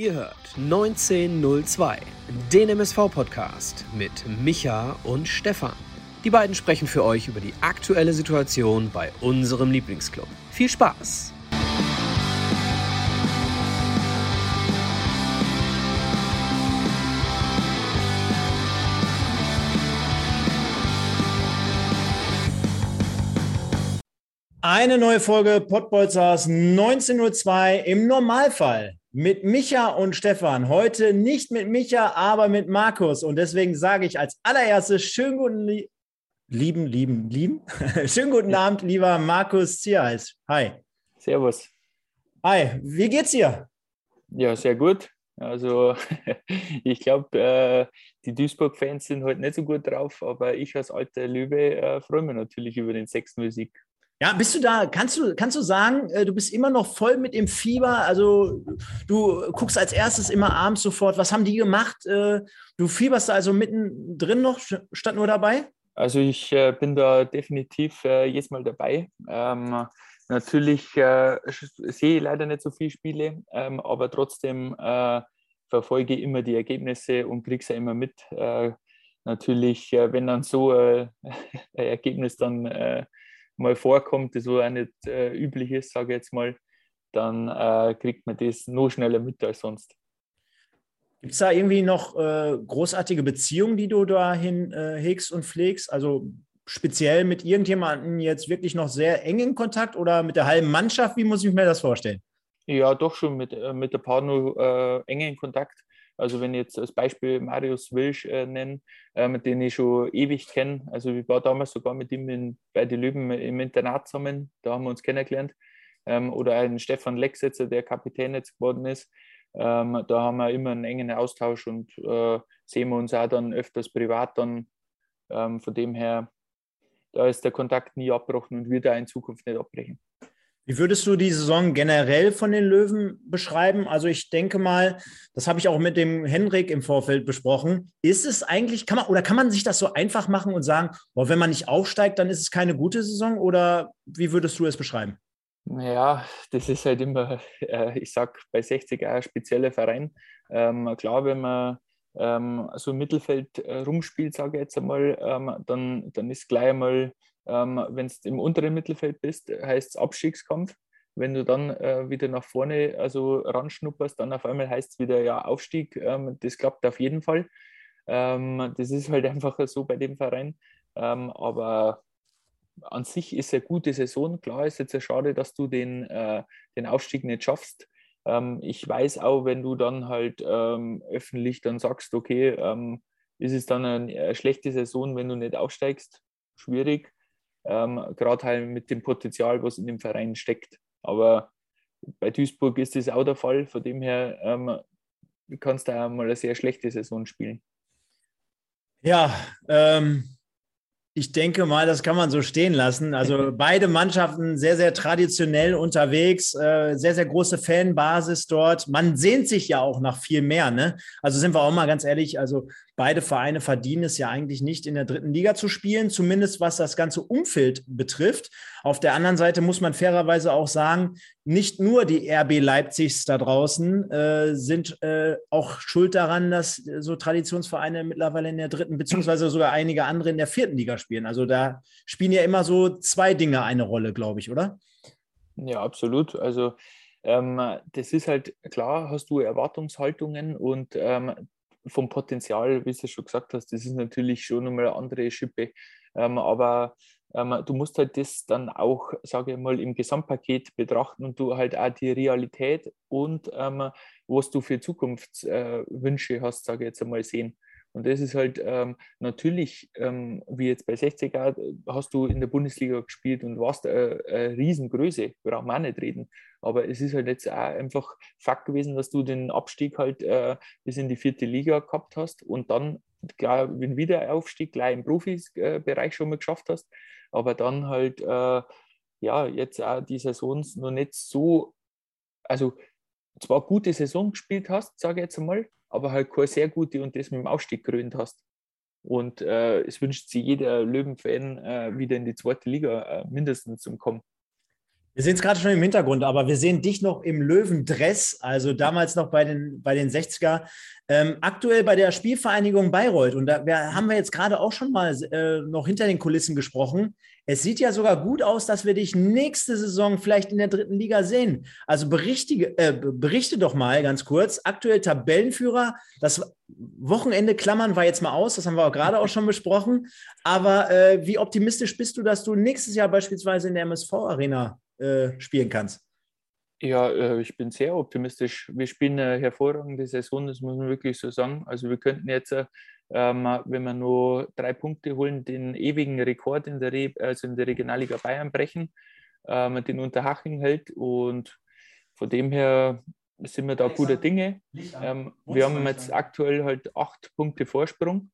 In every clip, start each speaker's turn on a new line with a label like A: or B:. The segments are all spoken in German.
A: Ihr hört 1902, den MSV-Podcast mit Micha und Stefan. Die beiden sprechen für euch über die aktuelle Situation bei unserem Lieblingsclub. Viel Spaß!
B: Eine neue Folge Pottbolzers 1902 im Normalfall mit Micha und Stefan. Heute nicht mit Micha, aber mit Markus. Und deswegen sage ich als allererstes schönen guten lieben, lieben, lieben. schönen guten Abend, lieber Markus Zierheis. Hi.
C: Servus.
B: Hi, wie geht's dir?
C: Ja, sehr gut. Also ich glaube, äh, die Duisburg-Fans sind heute nicht so gut drauf, aber ich als alter Löwe äh, freue mich natürlich über den 6-0-Sieg.
B: Ja, bist du da, kannst du, kannst du sagen, äh, du bist immer noch voll mit dem Fieber? Also du guckst als erstes immer abends sofort, was haben die gemacht? Äh, du fieberst da also mittendrin noch, statt nur dabei?
C: Also ich äh, bin da definitiv jetzt mal dabei. Ähm, natürlich äh, sehe ich leider nicht so viele Spiele, ähm, aber trotzdem äh, verfolge ich immer die Ergebnisse und kriege es ja immer mit. Äh, natürlich, wenn dann so ein Ergebnis dann mal vorkommt, das wo auch nicht äh, üblich ist, sage ich jetzt mal, dann äh, kriegt man das noch schneller mit als sonst.
B: Gibt es da irgendwie noch äh, großartige Beziehungen, die du dahin äh, hegst und pflegst? Also speziell mit irgendjemandem jetzt wirklich noch sehr eng in Kontakt oder mit der halben Mannschaft? Wie muss ich mir das vorstellen?
C: Ja, doch schon mit, äh, mit der Partner äh, eng in Kontakt. Also wenn ich jetzt als Beispiel Marius Wilsch äh, nenne, ähm, den ich schon ewig kenne. Also ich war damals sogar mit ihm in, bei den Löwen im Internat zusammen, da haben wir uns kennengelernt. Ähm, oder einen Stefan Lexetzer, der Kapitän jetzt geworden ist. Ähm, da haben wir immer einen engen Austausch und äh, sehen wir uns auch dann öfters privat dann. Ähm, von dem her, da ist der Kontakt nie abgebrochen und wird da in Zukunft nicht abbrechen.
B: Wie würdest du die Saison generell von den Löwen beschreiben? Also ich denke mal, das habe ich auch mit dem Henrik im Vorfeld besprochen. Ist es eigentlich, kann man, oder kann man sich das so einfach machen und sagen, boah, wenn man nicht aufsteigt, dann ist es keine gute Saison? Oder wie würdest du es beschreiben?
C: Ja, das ist halt immer, äh, ich sag bei 60 ein spezieller Verein. Ähm, klar, wenn man ähm, so im Mittelfeld äh, rumspielt, sage ich jetzt einmal, ähm, dann, dann ist gleich einmal ähm, Wenn du im unteren Mittelfeld bist, heißt es Abstiegskampf. Wenn du dann äh, wieder nach vorne also ranschnupperst, dann auf einmal heißt es wieder ja Aufstieg. Ähm, das klappt auf jeden Fall. Ähm, das ist halt einfach so bei dem Verein. Ähm, aber an sich ist eine gute Saison. Klar ist jetzt ja schade, dass du den, äh, den Aufstieg nicht schaffst. Ähm, ich weiß auch, wenn du dann halt ähm, öffentlich dann sagst, okay, ähm, ist es dann eine, eine, schlechte Saison, wenn du nicht aufsteigst? Schwierig ähm, gerade halt mit dem Potenzial, was in dem Verein steckt. Aber bei Duisburg ist das auch der Fall. Von dem her ähm, kannst du auch mal eine sehr schlechte Saison spielen.
B: Ja, ähm, ich denke mal, das kann man so stehen lassen. Also beide Mannschaften sehr, sehr traditionell unterwegs, äh, sehr, sehr große Fanbasis dort. Man sehnt sich ja auch nach viel mehr. Ne? Also sind wir auch mal ganz ehrlich, also beide Vereine verdienen es ja eigentlich nicht, in der dritten Liga zu spielen, zumindest was das ganze Umfeld betrifft. Auf der anderen Seite muss man fairerweise auch sagen, nicht nur die RB Leipzigs da draußen äh, sind äh, auch schuld daran, dass so Traditionsvereine mittlerweile in der dritten, beziehungsweise sogar einige andere in der vierten Liga spielen. Also da spielen ja immer so zwei Dinge eine Rolle, glaube ich, oder?
C: Ja, absolut. Also ähm, das ist halt klar, hast du Erwartungshaltungen und ähm, vom Potenzial, wie du schon gesagt hast, das ist natürlich schon nochmal eine andere Schippe. Ähm, aber ähm, du musst halt das dann auch, sage ich mal, im Gesamtpaket betrachten und du halt auch die Realität und ähm, was du für Zukunftswünsche äh, hast, sage ich jetzt einmal, sehen. Und das ist halt ähm, natürlich, ähm, wie jetzt bei 60er, hast du in der Bundesliga gespielt und warst eine, äh, eine Riesengröße, brauchen wir auch nicht reden. Aber es ist halt jetzt auch einfach Fakt gewesen, dass du den Abstieg halt äh, bis in die vierte Liga gehabt hast und dann klar, wenn wieder Aufstieg gleich im Profibereich schon mal geschafft hast, aber dann halt äh, ja jetzt auch die Saisons noch nicht so, also zwar gute Saison gespielt hast, sage ich jetzt einmal, aber halt keine sehr gute und das mit dem Aufstieg gerönt hast. Und äh, es wünscht sich jeder Löwenfan äh, wieder in die zweite Liga äh, mindestens zu kommen.
B: Wir sehen es gerade schon im Hintergrund, aber wir sehen dich noch im Löwendress, also damals noch bei den, bei den 60er. Ähm, aktuell bei der Spielvereinigung Bayreuth, und da wir, haben wir jetzt gerade auch schon mal äh, noch hinter den Kulissen gesprochen. Es sieht ja sogar gut aus, dass wir dich nächste Saison vielleicht in der dritten Liga sehen. Also berichte, äh, berichte doch mal ganz kurz. Aktuell Tabellenführer. Das Wochenende klammern wir jetzt mal aus, das haben wir auch gerade auch schon besprochen. Aber äh, wie optimistisch bist du, dass du nächstes Jahr beispielsweise in der MSV-Arena äh, spielen kannst?
C: Ja, äh, ich bin sehr optimistisch. Wir spielen eine hervorragende Saison, das muss man wirklich so sagen. Also wir könnten jetzt, ähm, wenn wir nur drei Punkte holen, den ewigen Rekord in der, Re also in der Regionalliga Bayern brechen, ähm, den Unterhaching hält. Und von dem her sind wir da guter Dinge. Ähm, wir haben jetzt aktuell halt acht Punkte Vorsprung.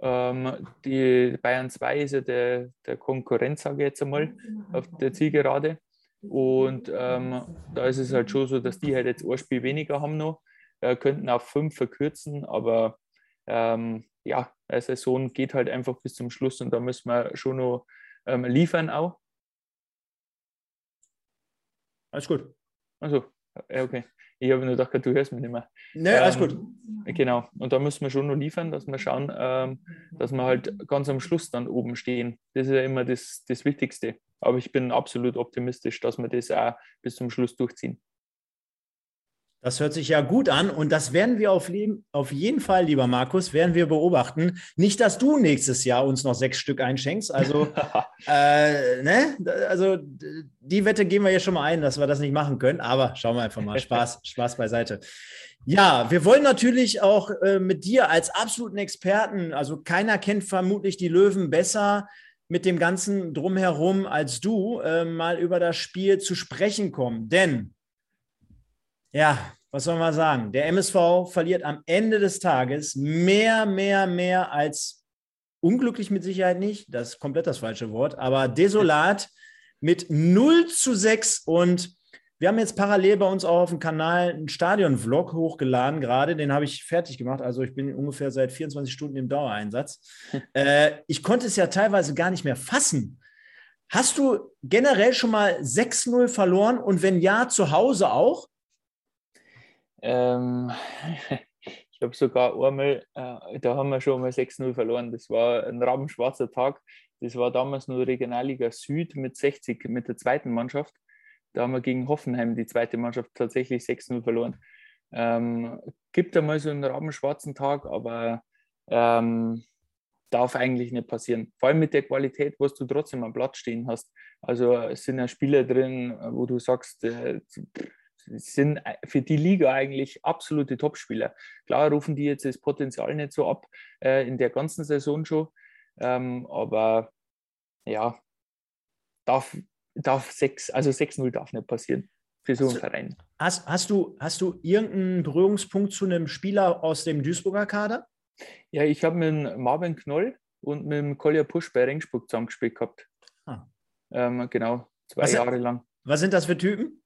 C: Die Bayern 2 ist ja der, der Konkurrent, sage ich jetzt einmal, auf der Zielgerade. Und ähm, da ist es halt schon so, dass die halt jetzt ein Spiel weniger haben noch, äh, könnten auf fünf verkürzen, aber ähm, ja, eine Saison geht halt einfach bis zum Schluss und da müssen wir schon noch ähm, liefern auch.
B: Alles gut.
C: Also, okay. Ich habe nur gedacht, du hörst mich nicht mehr.
B: Nee, alles ähm, gut.
C: Genau. Und da müssen wir schon noch liefern, dass wir schauen, ähm, dass wir halt ganz am Schluss dann oben stehen. Das ist ja immer das, das Wichtigste. Aber ich bin absolut optimistisch, dass wir das auch bis zum Schluss durchziehen.
B: Das hört sich ja gut an und das werden wir auf, auf, jeden Fall, lieber Markus, werden wir beobachten. Nicht, dass du nächstes Jahr uns noch sechs Stück einschenkst. Also, äh, ne? also die Wette gehen wir hier schon mal ein, dass wir das nicht machen können. Aber schauen wir einfach mal. Spaß, Spaß beiseite. Ja, wir wollen natürlich auch äh, mit dir als absoluten Experten, also keiner kennt vermutlich die Löwen besser mit dem ganzen drumherum als du, äh, mal über das Spiel zu sprechen kommen. Denn, ja, was soll man sagen? Der MSV verliert am Ende des Tages mehr, mehr, mehr als unglücklich mit Sicherheit nicht. Das ist komplett das falsche Wort, aber desolat mit 0 zu 6 und wir haben jetzt parallel bei uns auch auf dem Kanal einen Stadion-Vlog hochgeladen, gerade den habe ich fertig gemacht. Also ich bin ungefähr seit 24 Stunden im Dauereinsatz. äh, ich konnte es ja teilweise gar nicht mehr fassen. Hast du generell schon mal 6-0 verloren und wenn ja, zu Hause auch?
C: Ähm, ich habe sogar einmal, äh, da haben wir schon mal 6-0 verloren. Das war ein rabenschwarzer Tag. Das war damals nur Regionalliga Süd mit 60, mit der zweiten Mannschaft. Da haben wir gegen Hoffenheim die zweite Mannschaft tatsächlich 6-0 verloren. Ähm, gibt einmal so einen rabenschwarzen Tag, aber ähm, darf eigentlich nicht passieren. Vor allem mit der Qualität, was du trotzdem am Platz stehen hast. Also es sind ja Spieler drin, wo du sagst, äh, sind für die Liga eigentlich absolute Topspieler. Klar rufen die jetzt das Potenzial nicht so ab äh, in der ganzen Saison schon, ähm, aber ja, darf, darf 6, also 6-0 darf nicht passieren für so einen Verein.
B: Hast, hast, du, hast du irgendeinen Berührungspunkt zu einem Spieler aus dem Duisburger Kader?
C: Ja, ich habe mit Marvin Knoll und mit dem Kolja Pusch bei Regensburg zusammengespielt gehabt. Ah. Ähm, genau, zwei was Jahre lang.
B: Was sind das für Typen?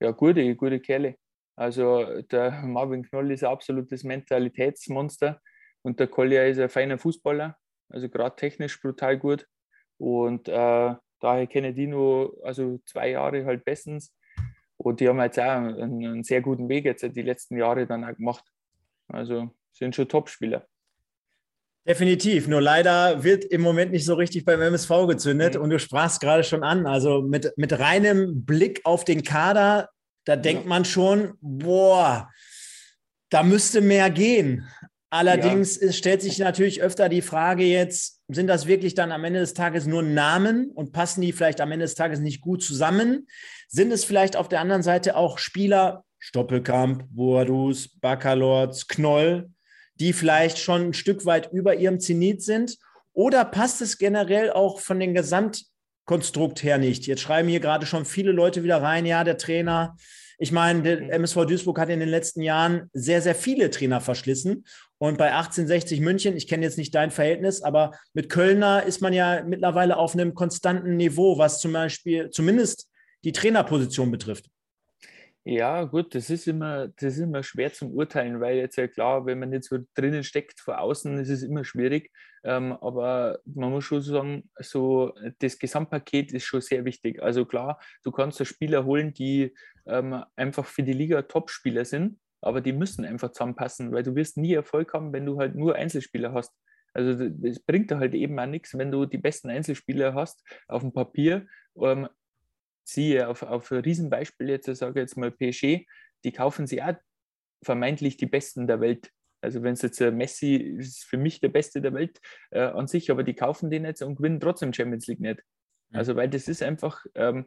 C: Ja, gute, gute Kerle. Also der Marvin Knoll ist ein absolutes Mentalitätsmonster und der Kolja ist ein feiner Fußballer, also gerade technisch brutal gut. Und äh, daher kenne ich die nur also zwei Jahre halt bestens. Und die haben jetzt auch einen, einen sehr guten Weg jetzt die letzten Jahre dann auch gemacht. Also sind schon Top-Spieler.
B: Definitiv. Nur leider wird im Moment nicht so richtig beim MSV gezündet. Mhm. Und du sprachst gerade schon an. Also mit, mit reinem Blick auf den Kader, da denkt ja. man schon, boah, da müsste mehr gehen. Allerdings ja. stellt sich natürlich öfter die Frage jetzt, sind das wirklich dann am Ende des Tages nur Namen und passen die vielleicht am Ende des Tages nicht gut zusammen? Sind es vielleicht auf der anderen Seite auch Spieler, Stoppelkamp, Boadus, Baccalords, Knoll, die vielleicht schon ein Stück weit über ihrem Zenit sind? Oder passt es generell auch von dem Gesamtkonstrukt her nicht? Jetzt schreiben hier gerade schon viele Leute wieder rein, ja, der Trainer ich meine, der MSV Duisburg hat in den letzten Jahren sehr, sehr viele Trainer verschlissen. Und bei 1860 München, ich kenne jetzt nicht dein Verhältnis, aber mit Kölner ist man ja mittlerweile auf einem konstanten Niveau, was zum Beispiel zumindest die Trainerposition betrifft.
C: Ja, gut, das ist immer, das ist immer schwer zum Urteilen, weil jetzt ja klar, wenn man nicht so drinnen steckt vor außen, ist es immer schwierig. Ähm, aber man muss schon sagen, so das Gesamtpaket ist schon sehr wichtig. Also klar, du kannst da Spieler holen, die ähm, einfach für die Liga Top-Spieler sind, aber die müssen einfach zusammenpassen, weil du wirst nie Erfolg haben, wenn du halt nur Einzelspieler hast. Also es bringt dir halt eben auch nichts, wenn du die besten Einzelspieler hast auf dem Papier, ähm, siehe auf, auf ein Riesenbeispiel jetzt, ich sage jetzt mal PSG, die kaufen sie auch vermeintlich die Besten der Welt. Also wenn es jetzt Messi ist für mich der Beste der Welt äh, an sich, aber die kaufen den jetzt und gewinnen trotzdem Champions League nicht. Also weil das ist einfach, ähm,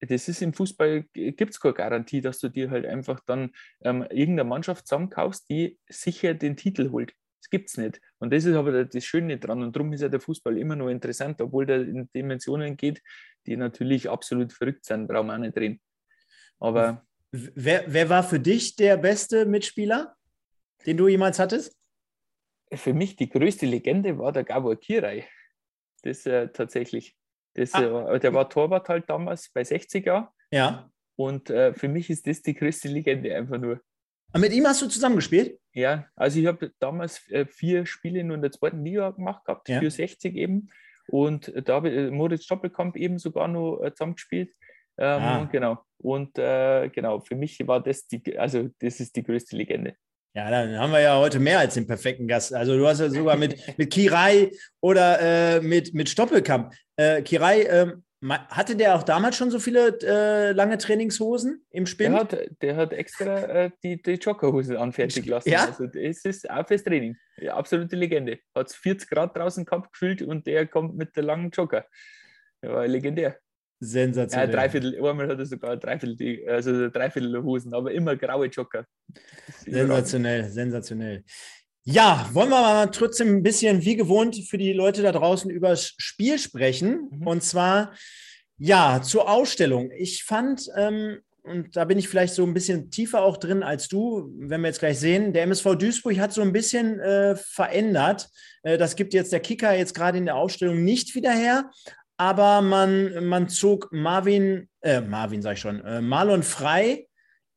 C: das ist im Fußball, gibt es keine Garantie, dass du dir halt einfach dann ähm, irgendeine Mannschaft zusammenkaufst, die sicher den Titel holt. Das gibt es nicht. Und das ist aber das Schöne dran. Und darum ist ja der Fußball immer noch interessant, obwohl der in Dimensionen geht, die natürlich absolut verrückt sind, brauchen wir auch nicht reden. Aber.
B: Wer, wer war für dich der beste Mitspieler, den du jemals hattest?
C: Für mich die größte Legende war der Gabor Kirai. Das äh, tatsächlich. Das, ah. äh, der war Torwart halt damals bei 60er.
B: Ja.
C: Und äh, für mich ist das die größte Legende einfach nur.
B: Und mit ihm hast du zusammengespielt?
C: Ja, also ich habe damals äh, vier Spiele nur in der zweiten Liga gemacht gehabt, ja. für 60 eben. Und da habe ich äh, Moritz Stoppelkamp eben sogar noch äh, zusammengespielt. Ähm, ah. Genau. Und äh, genau, für mich war das die, also das ist die größte Legende.
B: Ja, dann haben wir ja heute mehr als den perfekten Gast. Also du hast ja sogar mit, mit Kirai oder äh, mit, mit Stoppelkamp. Äh, Kirai, ähm, hatte der auch damals schon so viele äh, lange Trainingshosen im Spiel?
C: Der hat, der hat extra äh, die, die Joggerhose anfertigen lassen.
B: Ja?
C: Also das ist auch fürs Training. Ja, absolute Legende. Hat 40 Grad draußen gehabt gefühlt und der kommt mit der langen Jogger. war legendär.
B: Sensationell.
C: Ja, dreiviertel, einmal hat er sogar dreiviertel, also dreiviertel Hosen, aber immer graue Jogger.
B: Sensationell, sensationell. Ja, wollen wir mal trotzdem ein bisschen wie gewohnt für die Leute da draußen über das Spiel sprechen. Mhm. Und zwar, ja, zur Ausstellung. Ich fand, ähm, und da bin ich vielleicht so ein bisschen tiefer auch drin als du, wenn wir jetzt gleich sehen, der MSV Duisburg hat so ein bisschen äh, verändert. Äh, das gibt jetzt der Kicker jetzt gerade in der Ausstellung nicht wieder her. Aber man, man zog Marvin, äh, Marvin sag ich schon, äh, Marlon Frei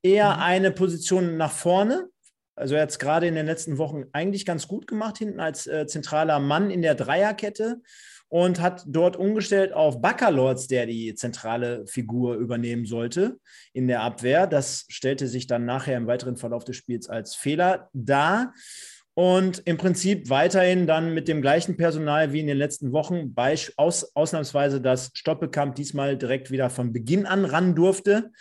B: eher mhm. eine Position nach vorne also er hat es gerade in den letzten Wochen eigentlich ganz gut gemacht, hinten als äh, zentraler Mann in der Dreierkette und hat dort umgestellt auf Baccalords, der die zentrale Figur übernehmen sollte in der Abwehr. Das stellte sich dann nachher im weiteren Verlauf des Spiels als Fehler dar. Und im Prinzip weiterhin dann mit dem gleichen Personal wie in den letzten Wochen, aus, ausnahmsweise, dass Stoppelkamp diesmal direkt wieder von Beginn an ran durfte.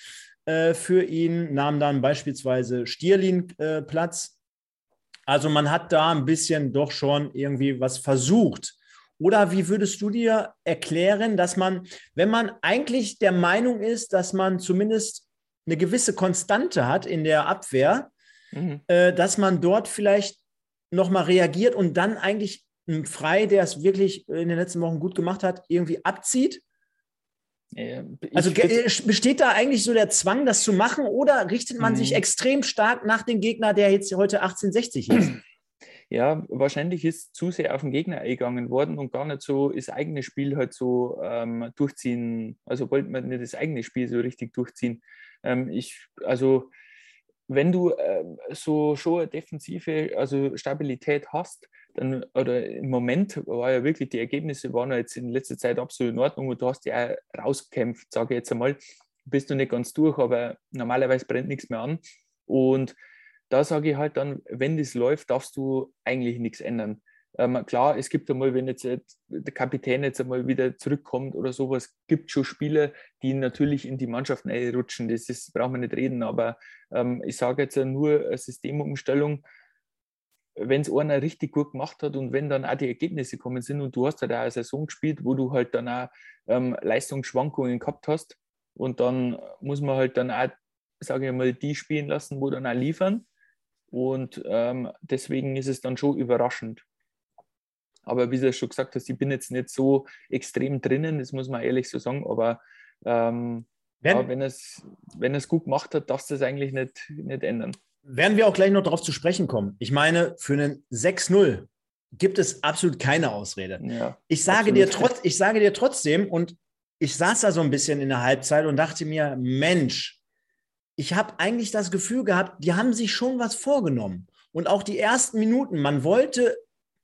B: Äh, für ihn, nahm dann beispielsweise Stierlin äh, Platz. Also man hat da ein bisschen doch schon irgendwie was versucht. Oder wie würdest du dir erklären, dass man, wenn man eigentlich der Meinung ist, dass man zumindest eine gewisse Konstante hat in der Abwehr, mhm. äh, dass man dort vielleicht nochmal reagiert und dann eigentlich einen Frei, der es wirklich in den letzten Wochen gut gemacht hat, irgendwie abzieht? Also besteht da eigentlich so der Zwang, das zu machen, oder richtet man sich mhm. extrem stark nach dem Gegner, der jetzt heute 1860 ist?
C: Ja, wahrscheinlich ist zu sehr auf den Gegner eingegangen worden und gar nicht so das eigene Spiel halt so ähm, durchziehen. Also wollte man nicht das eigene Spiel so richtig durchziehen. Ähm, ich, also wenn du äh, so schon eine defensive, also Stabilität hast, dann, oder im Moment war ja wirklich, die Ergebnisse waren ja jetzt in letzter Zeit absolut in Ordnung und du hast ja auch rausgekämpft, sage ich jetzt einmal. Bist du nicht ganz durch, aber normalerweise brennt nichts mehr an. Und da sage ich halt dann, wenn das läuft, darfst du eigentlich nichts ändern. Ähm, klar, es gibt einmal, wenn jetzt der Kapitän jetzt einmal wieder zurückkommt oder sowas, gibt schon Spieler, die natürlich in die Mannschaft rutschen. Das ist, brauchen wir nicht reden, aber ähm, ich sage jetzt nur eine Systemumstellung wenn es einer richtig gut gemacht hat und wenn dann auch die Ergebnisse kommen sind und du hast halt auch eine Saison gespielt, wo du halt dann auch ähm, Leistungsschwankungen gehabt hast und dann muss man halt dann auch, sage ich mal, die spielen lassen, wo dann auch liefern und ähm, deswegen ist es dann schon überraschend. Aber wie du schon gesagt hast, ich bin jetzt nicht so extrem drinnen, das muss man ehrlich so sagen, aber ähm, wenn, ja, wenn, es, wenn es gut gemacht hat, darfst du es eigentlich nicht, nicht ändern
B: werden wir auch gleich noch darauf zu sprechen kommen. Ich meine, für einen 6-0 gibt es absolut keine Ausrede. Ja, ich, sage dir trotz, ich sage dir trotzdem, und ich saß da so ein bisschen in der Halbzeit und dachte mir, Mensch, ich habe eigentlich das Gefühl gehabt, die haben sich schon was vorgenommen. Und auch die ersten Minuten, man wollte,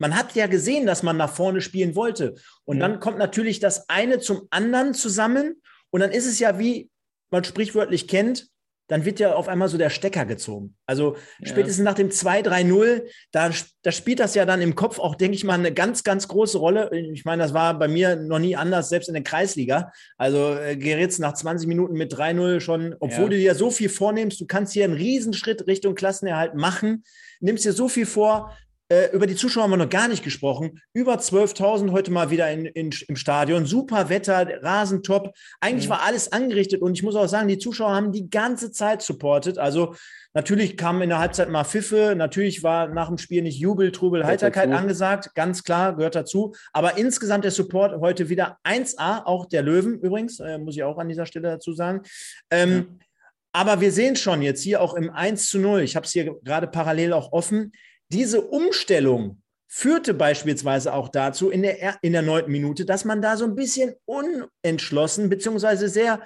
B: man hat ja gesehen, dass man nach vorne spielen wollte. Und mhm. dann kommt natürlich das eine zum anderen zusammen. Und dann ist es ja wie man sprichwörtlich kennt, dann wird ja auf einmal so der Stecker gezogen. Also ja. spätestens nach dem 2-3-0, da, da spielt das ja dann im Kopf auch, denke ich mal, eine ganz, ganz große Rolle. Ich meine, das war bei mir noch nie anders, selbst in der Kreisliga. Also äh, gerätst nach 20 Minuten mit 3-0 schon, obwohl ja. du dir so viel vornimmst, du kannst hier einen Riesenschritt Richtung Klassenerhalt machen, nimmst dir so viel vor, äh, über die Zuschauer haben wir noch gar nicht gesprochen. Über 12.000 heute mal wieder in, in, im Stadion. Super Wetter, Rasentop. Eigentlich mhm. war alles angerichtet und ich muss auch sagen, die Zuschauer haben die ganze Zeit supportet. Also natürlich kamen in der Halbzeit mal Pfiffe. Natürlich war nach dem Spiel nicht Jubel, Trubel, Heiterkeit angesagt. Ganz klar, gehört dazu. Aber insgesamt der Support heute wieder 1A, auch der Löwen übrigens, äh, muss ich auch an dieser Stelle dazu sagen. Ähm, ja. Aber wir sehen schon jetzt hier auch im 1 zu 0, ich habe es hier gerade parallel auch offen, diese Umstellung führte beispielsweise auch dazu in der, in der neunten Minute, dass man da so ein bisschen unentschlossen beziehungsweise sehr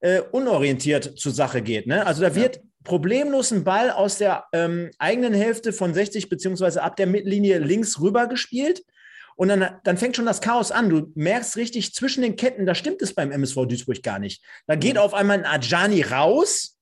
B: äh, unorientiert zur Sache geht. Ne? Also da wird ja. problemlos ein Ball aus der ähm, eigenen Hälfte von 60 beziehungsweise ab der Mittellinie links rüber gespielt. Und dann, dann fängt schon das Chaos an. Du merkst richtig zwischen den Ketten, da stimmt es beim MSV Duisburg gar nicht. Da geht auf einmal ein Ajani raus,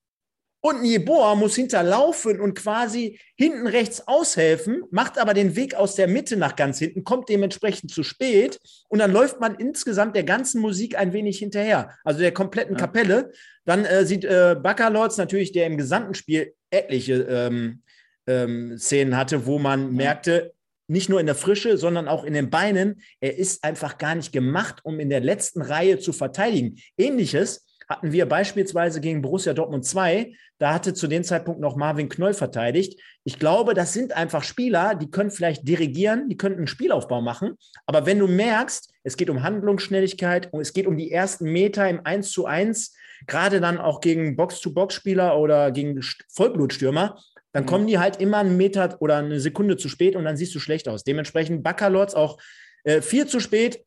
B: und Nieboa muss hinterlaufen und quasi hinten rechts aushelfen, macht aber den Weg aus der Mitte nach ganz hinten, kommt dementsprechend zu spät und dann läuft man insgesamt der ganzen Musik ein wenig hinterher, also der kompletten ja. Kapelle. Dann äh, sieht äh, Baccalords natürlich, der im gesamten Spiel etliche ähm, ähm, Szenen hatte, wo man merkte, nicht nur in der Frische, sondern auch in den Beinen, er ist einfach gar nicht gemacht, um in der letzten Reihe zu verteidigen. Ähnliches hatten wir beispielsweise gegen Borussia Dortmund 2. Da hatte zu dem Zeitpunkt noch Marvin Knoll verteidigt. Ich glaube, das sind einfach Spieler, die können vielleicht dirigieren, die könnten einen Spielaufbau machen. Aber wenn du merkst, es geht um Handlungsschnelligkeit und es geht um die ersten Meter im 1 zu 1, gerade dann auch gegen Box-to-Box-Spieler oder gegen Vollblutstürmer, dann mhm. kommen die halt immer einen Meter oder eine Sekunde zu spät und dann siehst du schlecht aus. Dementsprechend Baccalords auch äh, viel zu spät.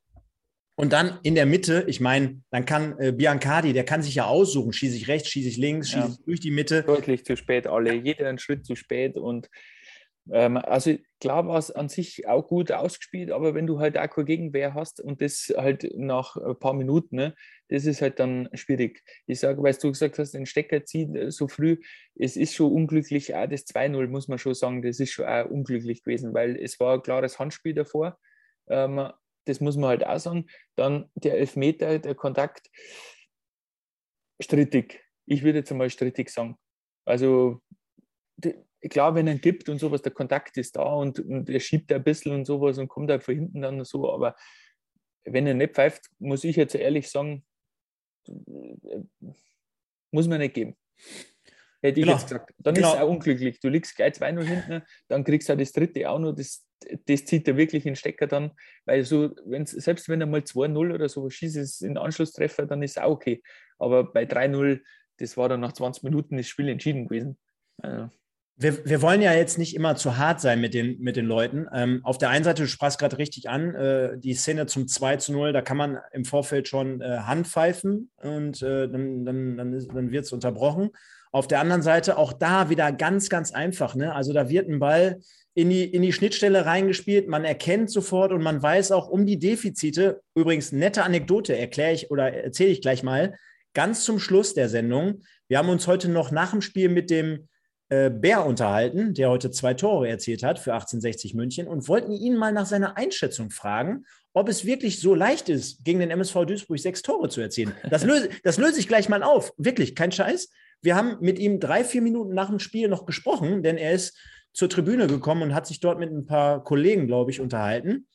B: Und dann in der Mitte, ich meine, dann kann äh, Biancardi, der kann sich ja aussuchen, schieße ich rechts, schieße ich links, schieße ja. ich durch die Mitte.
C: Deutlich zu spät, alle, jeder einen Schritt zu spät. Und ähm, also klar war es an sich auch gut ausgespielt, aber wenn du halt auch keine Gegenwehr hast und das halt nach ein paar Minuten, ne, das ist halt dann schwierig. Ich sage, weil du gesagt hast, den Stecker zieht äh, so früh, es ist schon unglücklich, auch das 2-0 muss man schon sagen, das ist schon auch unglücklich gewesen, weil es war ein klares Handspiel davor. Ähm, das muss man halt auch sagen. Dann der Elfmeter, der Kontakt, strittig. Ich würde jetzt einmal strittig sagen. Also klar, wenn er gibt und sowas, der Kontakt ist da und, und er schiebt ein bisschen und sowas und kommt halt von hinten dann so, aber wenn er nicht pfeift, muss ich jetzt ehrlich sagen, muss man nicht geben. Hätte ich genau. jetzt gesagt. Dann genau. ist es auch unglücklich. Du liegst gleich 2-0 hinten, dann kriegst du auch das dritte auch noch. Das, das zieht er wirklich in den Stecker dann. Weil so, wenn's, selbst wenn er mal 2-0 oder so schießt, es in Anschlusstreffer, dann ist es auch okay. Aber bei 3-0, das war dann nach 20 Minuten das Spiel entschieden gewesen.
B: Also. Wir, wir, wollen ja jetzt nicht immer zu hart sein mit den, mit den Leuten. Ähm, auf der einen Seite, du sprachst gerade richtig an, äh, die Szene zum 2 zu 0, da kann man im Vorfeld schon äh, Handpfeifen und äh, dann, dann, dann, dann wird es unterbrochen. Auf der anderen Seite auch da wieder ganz, ganz einfach. Ne? Also da wird ein Ball in die, in die Schnittstelle reingespielt, man erkennt sofort und man weiß auch um die Defizite. Übrigens, nette Anekdote erkläre ich oder erzähle ich gleich mal. Ganz zum Schluss der Sendung. Wir haben uns heute noch nach dem Spiel mit dem äh, Bär unterhalten, der heute zwei Tore erzielt hat für 1860 München und wollten ihn mal nach seiner Einschätzung fragen, ob es wirklich so leicht ist, gegen den MSV Duisburg sechs Tore zu erzielen. Das löse, das löse ich gleich mal auf. Wirklich, kein Scheiß. Wir haben mit ihm drei, vier Minuten nach dem Spiel noch gesprochen, denn er ist zur Tribüne gekommen und hat sich dort mit ein paar Kollegen, glaube ich, unterhalten.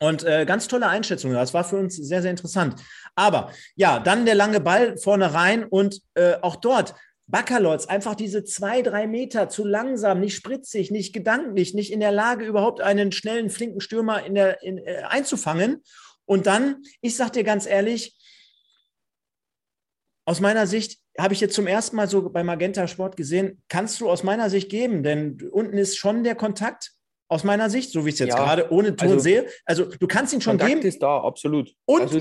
B: Und äh, ganz tolle Einschätzung. Das war für uns sehr, sehr interessant. Aber ja, dann der lange Ball vorne rein und äh, auch dort Baccalords einfach diese zwei, drei Meter zu langsam, nicht spritzig, nicht gedanklich, nicht in der Lage, überhaupt einen schnellen, flinken Stürmer in der, in, äh, einzufangen. Und dann, ich sage dir ganz ehrlich, aus meiner Sicht habe ich jetzt zum ersten Mal so bei Magenta Sport gesehen, kannst du aus meiner Sicht geben, denn unten ist schon der Kontakt aus meiner Sicht, so wie ich es jetzt ja, gerade ohne Ton also, sehe. Also du kannst ihn schon Kontakt geben.
C: ist da, absolut.
B: Und,
C: also,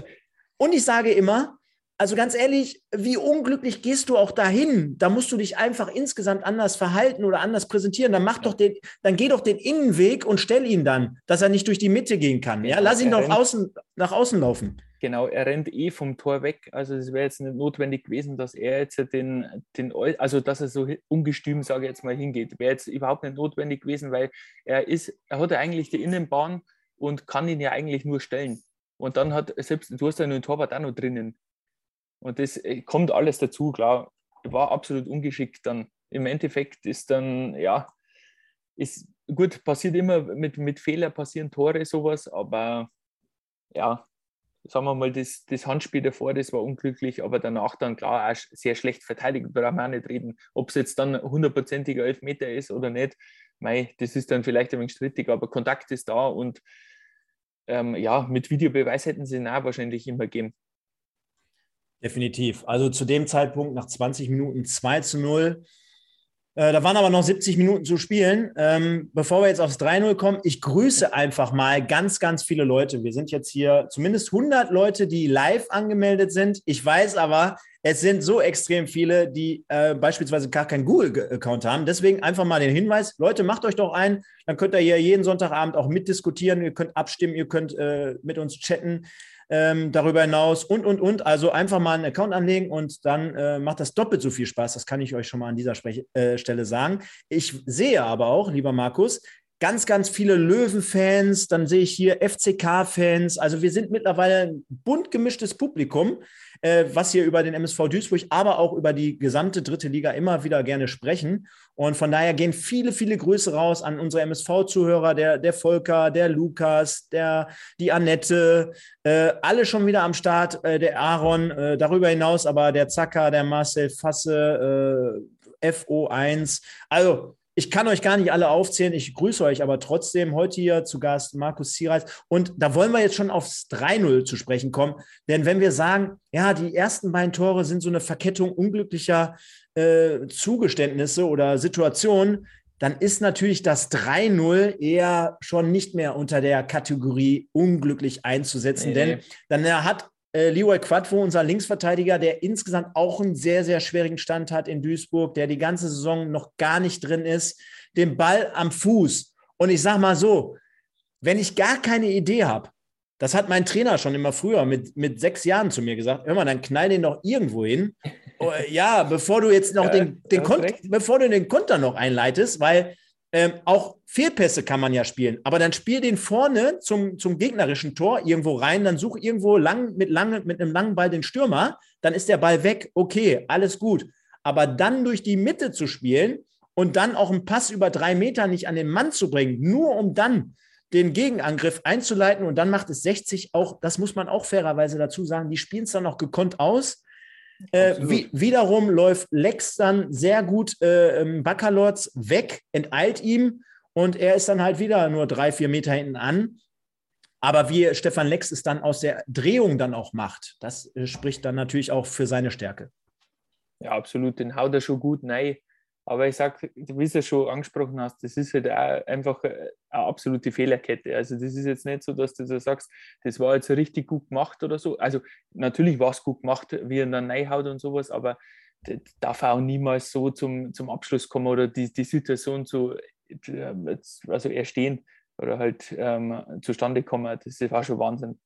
B: und ich sage immer, also ganz ehrlich, wie unglücklich gehst du auch dahin? Da musst du dich einfach insgesamt anders verhalten oder anders präsentieren. Dann mach doch den, dann geh doch den Innenweg und stell ihn dann, dass er nicht durch die Mitte gehen kann. Ja, lass ihn doch außen, nach außen laufen.
C: Genau, er rennt eh vom Tor weg. Also es wäre jetzt nicht notwendig gewesen, dass er jetzt den, den, also dass er so ungestüm, sage ich jetzt mal, hingeht. Wäre jetzt überhaupt nicht notwendig gewesen, weil er ist, er hat ja eigentlich die Innenbahn und kann ihn ja eigentlich nur stellen. Und dann hat selbst, du hast ja nur einen Torwart auch noch drinnen. Und das äh, kommt alles dazu, klar. War absolut ungeschickt dann. Im Endeffekt ist dann, ja, ist gut, passiert immer mit, mit Fehler, passieren Tore, sowas, aber ja, sagen wir mal, das, das Handspiel davor, das war unglücklich, aber danach dann klar auch sehr schlecht verteidigt, brauchen wir auch nicht reden. Ob es jetzt dann hundertprozentiger Elfmeter ist oder nicht, mei, das ist dann vielleicht ein wenig strittig, aber Kontakt ist da und ähm, ja, mit Videobeweis hätten sie ihn auch wahrscheinlich immer geben.
B: Definitiv. Also zu dem Zeitpunkt nach 20 Minuten 2 zu 0. Äh, da waren aber noch 70 Minuten zu spielen. Ähm, bevor wir jetzt aufs 3-0 kommen, ich grüße einfach mal ganz, ganz viele Leute. Wir sind jetzt hier zumindest 100 Leute, die live angemeldet sind. Ich weiß aber, es sind so extrem viele, die äh, beispielsweise gar keinen Google-Account haben. Deswegen einfach mal den Hinweis, Leute, macht euch doch ein. Dann könnt ihr hier jeden Sonntagabend auch mitdiskutieren. Ihr könnt abstimmen, ihr könnt äh, mit uns chatten ähm, darüber hinaus und, und, und. Also einfach mal einen Account anlegen und dann äh, macht das doppelt so viel Spaß. Das kann ich euch schon mal an dieser Sprech äh, Stelle sagen. Ich sehe aber auch, lieber Markus, ganz, ganz viele Löwen-Fans, dann sehe ich hier FCK-Fans. Also wir sind mittlerweile ein bunt gemischtes Publikum äh, was hier über den MSV Duisburg, aber auch über die gesamte dritte Liga immer wieder gerne sprechen. Und von daher gehen viele, viele Grüße raus an unsere MSV-Zuhörer, der, der Volker, der Lukas, der, die Annette, äh, alle schon wieder am Start, äh, der Aaron, äh, darüber hinaus aber der Zacker, der Marcel Fasse, äh, FO1. Also ich kann euch gar nicht alle aufzählen. Ich grüße euch aber trotzdem heute hier zu Gast Markus Ziereis. Und da wollen wir jetzt schon aufs 3-0 zu sprechen kommen. Denn wenn wir sagen, ja, die ersten beiden Tore sind so eine Verkettung unglücklicher äh, Zugeständnisse oder Situationen, dann ist natürlich das 3-0 eher schon nicht mehr unter der Kategorie unglücklich einzusetzen. Nee, denn dann hat äh, Leroy Quadvo, unser Linksverteidiger, der insgesamt auch einen sehr, sehr schwierigen Stand hat in Duisburg, der die ganze Saison noch gar nicht drin ist, den Ball am Fuß. Und ich sage mal so, wenn ich gar keine Idee habe, das hat mein Trainer schon immer früher mit, mit sechs Jahren zu mir gesagt, hör mal, dann knall den doch irgendwo hin. oh, ja, bevor du jetzt noch ja, den, den bevor du den Konter noch einleitest, weil ähm, auch Fehlpässe kann man ja spielen, aber dann spiel den vorne zum, zum gegnerischen Tor irgendwo rein, dann such irgendwo lang mit, lang, mit einem langen Ball den Stürmer, dann ist der Ball weg, okay, alles gut. Aber dann durch die Mitte zu spielen und dann auch einen Pass über drei Meter nicht an den Mann zu bringen, nur um dann den Gegenangriff einzuleiten. Und dann macht es 60 auch, das muss man auch fairerweise dazu sagen, die spielen es dann noch gekonnt aus äh, wie, wiederum läuft Lex dann sehr gut äh, Baccalords weg, enteilt ihm und er ist dann halt wieder nur drei, vier Meter hinten an. Aber wie Stefan Lex es dann aus der Drehung dann auch macht, das äh, spricht dann natürlich auch für seine Stärke.
C: Ja, absolut. Den haut er schon gut nein. Aber ich sage, wie du es schon angesprochen hast, das ist halt auch einfach eine absolute Fehlerkette. Also das ist jetzt nicht so, dass du so sagst, das war jetzt richtig gut gemacht oder so. Also natürlich war es gut gemacht, wie er dann reinhaut und sowas, aber das darf auch niemals so zum, zum Abschluss kommen oder die, die Situation zu also erstehen oder halt ähm, zustande kommen. Das war schon Wahnsinn.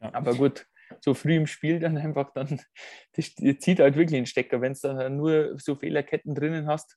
C: Ja. Aber gut, so früh im Spiel dann einfach dann, das zieht halt wirklich einen Stecker, wenn du dann nur so Fehlerketten drinnen hast.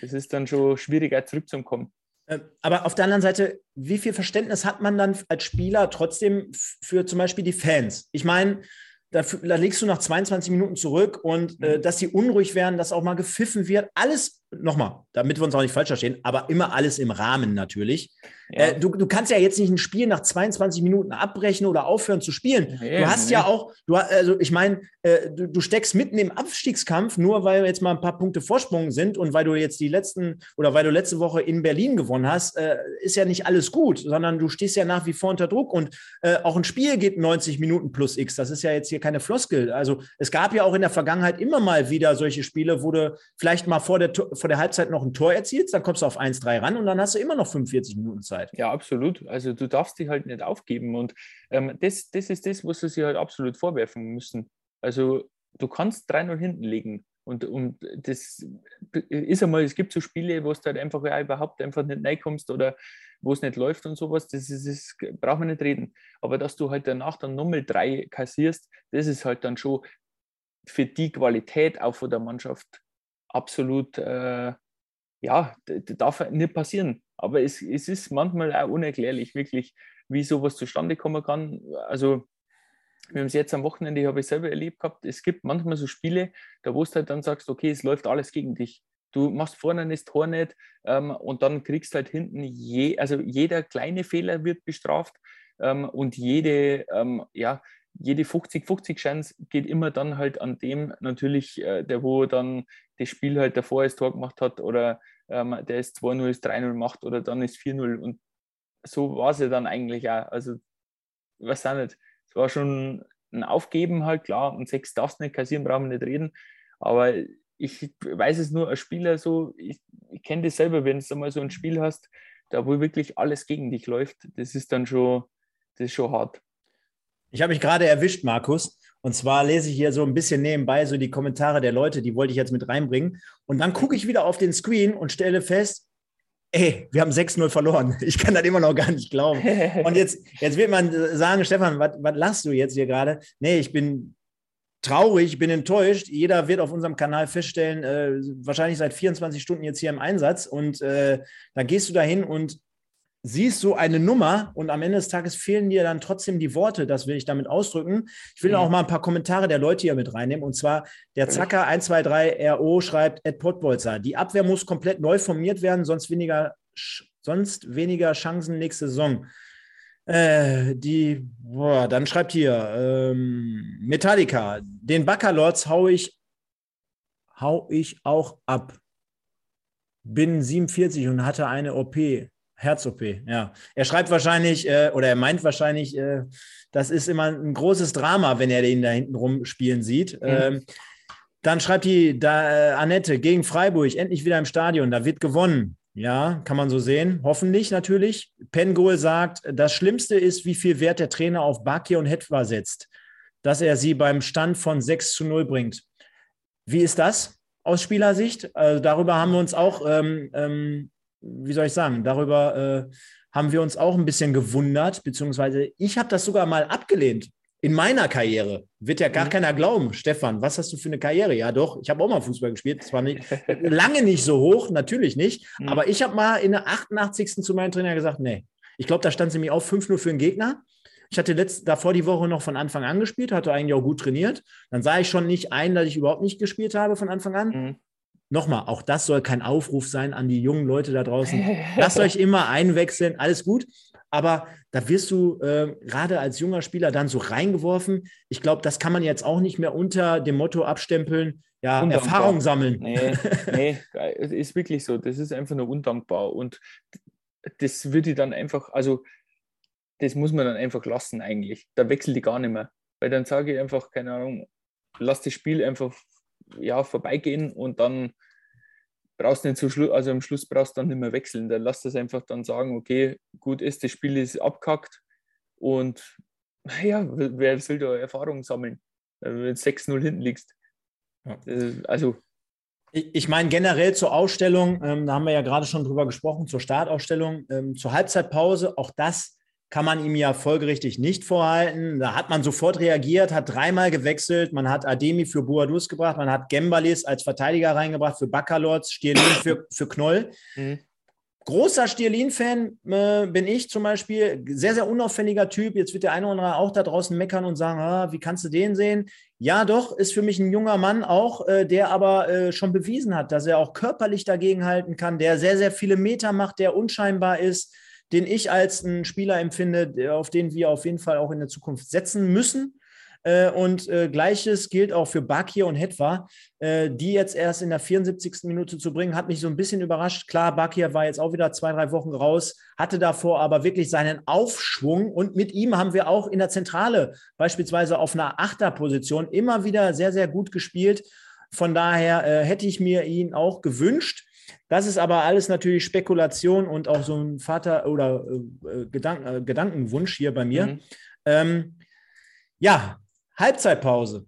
C: Das ist dann schon schwieriger zurückzukommen.
B: Äh, aber auf der anderen Seite, wie viel Verständnis hat man dann als Spieler trotzdem für zum Beispiel die Fans? Ich meine, da, da legst du nach 22 Minuten zurück und äh, mhm. dass sie unruhig werden, dass auch mal gepfiffen wird. Alles, nochmal, damit wir uns auch nicht falsch verstehen, aber immer alles im Rahmen natürlich. Ja. Äh, du, du kannst ja jetzt nicht ein Spiel nach 22 Minuten abbrechen oder aufhören zu spielen. Ja, du hast ja, ja auch, du, also ich meine, äh, du, du, steckst mitten im Abstiegskampf, nur weil jetzt mal ein paar Punkte Vorsprung sind und weil du jetzt die letzten oder weil du letzte Woche in Berlin gewonnen hast, äh, ist ja nicht alles gut, sondern du stehst ja nach wie vor unter Druck und äh, auch ein Spiel geht 90 Minuten plus X. Das ist ja jetzt hier keine Floskel. Also es gab ja auch in der Vergangenheit immer mal wieder solche Spiele, wo du vielleicht mal vor der, vor der Halbzeit noch ein Tor erzielst, dann kommst du auf 1-3 ran und dann hast du immer noch 45 Minuten Zeit.
C: Ja, absolut. Also du darfst dich halt nicht aufgeben. Und ähm, das, das ist das, was sie sich halt absolut vorwerfen müssen. Also du kannst 3-0 hinten liegen. Und, und das ist einmal, es gibt so Spiele, wo du halt einfach ja, überhaupt einfach nicht reinkommst oder wo es nicht läuft und sowas, das, ist, das braucht man nicht reden. Aber dass du halt danach dann nochmal drei kassierst, das ist halt dann schon für die Qualität auch von der Mannschaft absolut, äh, ja, darf nicht passieren. Aber es, es ist manchmal auch unerklärlich, wirklich, wie sowas zustande kommen kann. Also, wir haben es jetzt am Wochenende, habe ich selber erlebt gehabt, es gibt manchmal so Spiele, da wo du halt dann sagst, okay, es läuft alles gegen dich. Du machst vorne das Tor nicht ähm, und dann kriegst halt hinten, je, also jeder kleine Fehler wird bestraft ähm, und jede, ähm, ja, jede 50-50 Chance geht immer dann halt an dem natürlich, äh, der wo dann das Spiel halt davor das Tor gemacht hat oder ähm, der ist 2-0, ist 3-0 macht oder dann ist 4-0 und so war es ja dann eigentlich auch. Also, was auch nicht. Es war schon ein Aufgeben halt, klar, und sechs darfst nicht kassieren, brauchen wir nicht reden, aber ich weiß es nur als Spieler so, ich, ich kenne das selber, wenn du mal so ein Spiel hast, da wo wirklich alles gegen dich läuft, das ist dann schon, das ist schon hart.
B: Ich habe mich gerade erwischt, Markus. Und zwar lese ich hier so ein bisschen nebenbei so die Kommentare der Leute, die wollte ich jetzt mit reinbringen. Und dann gucke ich wieder auf den Screen und stelle fest, ey, wir haben 6-0 verloren. Ich kann das immer noch gar nicht glauben. Und jetzt, jetzt wird man sagen, Stefan, was, lachst du jetzt hier gerade? Nee, ich bin traurig, ich bin enttäuscht. Jeder wird auf unserem Kanal feststellen, äh, wahrscheinlich seit 24 Stunden jetzt hier im Einsatz. Und äh, dann gehst du dahin und siehst so eine Nummer und am Ende des Tages fehlen dir dann trotzdem die Worte. Das will ich damit ausdrücken. Ich will mhm. auch mal ein paar Kommentare der Leute hier mit reinnehmen. Und zwar der Zacker 123 RO schreibt, Ed Pottbolzer, die Abwehr muss komplett neu formiert werden, sonst weniger, sonst weniger Chancen nächste Saison. Äh, die, boah, dann schreibt hier ähm, Metallica, den Bacalords hau ich, hau ich auch ab. Bin 47 und hatte eine OP. Herz-OP, ja. Er schreibt wahrscheinlich, äh, oder er meint wahrscheinlich, äh, das ist immer ein großes Drama, wenn er den da hinten rumspielen sieht. Mhm. Ähm, dann schreibt die da, äh, Annette gegen Freiburg, endlich wieder im Stadion, da wird gewonnen. Ja, kann man so sehen. Hoffentlich natürlich. Pengol sagt, das Schlimmste ist, wie viel Wert der Trainer auf Bakir und Hetwa setzt, dass er sie beim Stand von 6 zu 0 bringt. Wie ist das aus Spielersicht? Also darüber haben wir uns auch ähm, ähm, wie soll ich sagen, darüber äh, haben wir uns auch ein bisschen gewundert, beziehungsweise ich habe das sogar mal abgelehnt. In meiner Karriere wird ja gar mhm. keiner glauben, Stefan, was hast du für eine Karriere? Ja, doch, ich habe auch mal Fußball gespielt, zwar nicht, lange nicht so hoch, natürlich nicht, mhm. aber ich habe mal in der 88. zu meinem Trainer gesagt, nee, ich glaube, da stand sie mir auf 5-0 für den Gegner. Ich hatte letzt, davor die Woche noch von Anfang an gespielt, hatte eigentlich auch gut trainiert. Dann sah ich schon nicht ein, dass ich überhaupt nicht gespielt habe von Anfang an. Mhm nochmal, auch das soll kein Aufruf sein an die jungen Leute da draußen. Lasst euch immer einwechseln, alles gut. Aber da wirst du äh, gerade als junger Spieler dann so reingeworfen. Ich glaube, das kann man jetzt auch nicht mehr unter dem Motto abstempeln, ja, undankbar. Erfahrung sammeln.
C: Nee, nee, ist wirklich so. Das ist einfach nur undankbar. Und das würde ich dann einfach, also das muss man dann einfach lassen eigentlich. Da wechselt die gar nicht mehr. Weil dann sage ich einfach, keine Ahnung, lass das Spiel einfach ja, vorbeigehen und dann brauchst du nicht zu Schluss, also am Schluss brauchst du dann nicht mehr wechseln. Dann lass das einfach dann sagen, okay, gut ist, das Spiel ist abkackt und ja, wer soll da Erfahrung sammeln, wenn du 6-0 hinten liegst? Ja. Also.
B: Ich, ich meine, generell zur Ausstellung, ähm, da haben wir ja gerade schon drüber gesprochen, zur Startausstellung, ähm, zur Halbzeitpause, auch das kann man ihm ja folgerichtig nicht vorhalten. Da hat man sofort reagiert, hat dreimal gewechselt. Man hat Ademi für Boadus gebracht, man hat Gembalis als Verteidiger reingebracht für Baccalords, Stierlin für, für Knoll. Mhm. Großer Stierlin-Fan äh, bin ich zum Beispiel. Sehr, sehr unauffälliger Typ. Jetzt wird der eine oder andere auch da draußen meckern und sagen, ah, wie kannst du den sehen? Ja, doch, ist für mich ein junger Mann auch, äh, der aber äh, schon bewiesen hat, dass er auch körperlich dagegen halten kann, der sehr, sehr viele Meter macht, der unscheinbar ist den ich als einen Spieler empfinde, auf den wir auf jeden Fall auch in der Zukunft setzen müssen. Äh, und äh, gleiches gilt auch für Bakir und Hetwa, äh, die jetzt erst in der 74. Minute zu bringen, hat mich so ein bisschen überrascht. Klar, Bakir war jetzt auch wieder zwei, drei Wochen raus, hatte davor aber wirklich seinen Aufschwung und mit ihm haben wir auch in der Zentrale, beispielsweise auf einer Achterposition, immer wieder sehr, sehr gut gespielt. Von daher hätte ich mir ihn auch gewünscht. Das ist aber alles natürlich Spekulation und auch so ein Vater- oder äh, Gedank äh, Gedankenwunsch hier bei mir. Mhm. Ähm, ja, Halbzeitpause.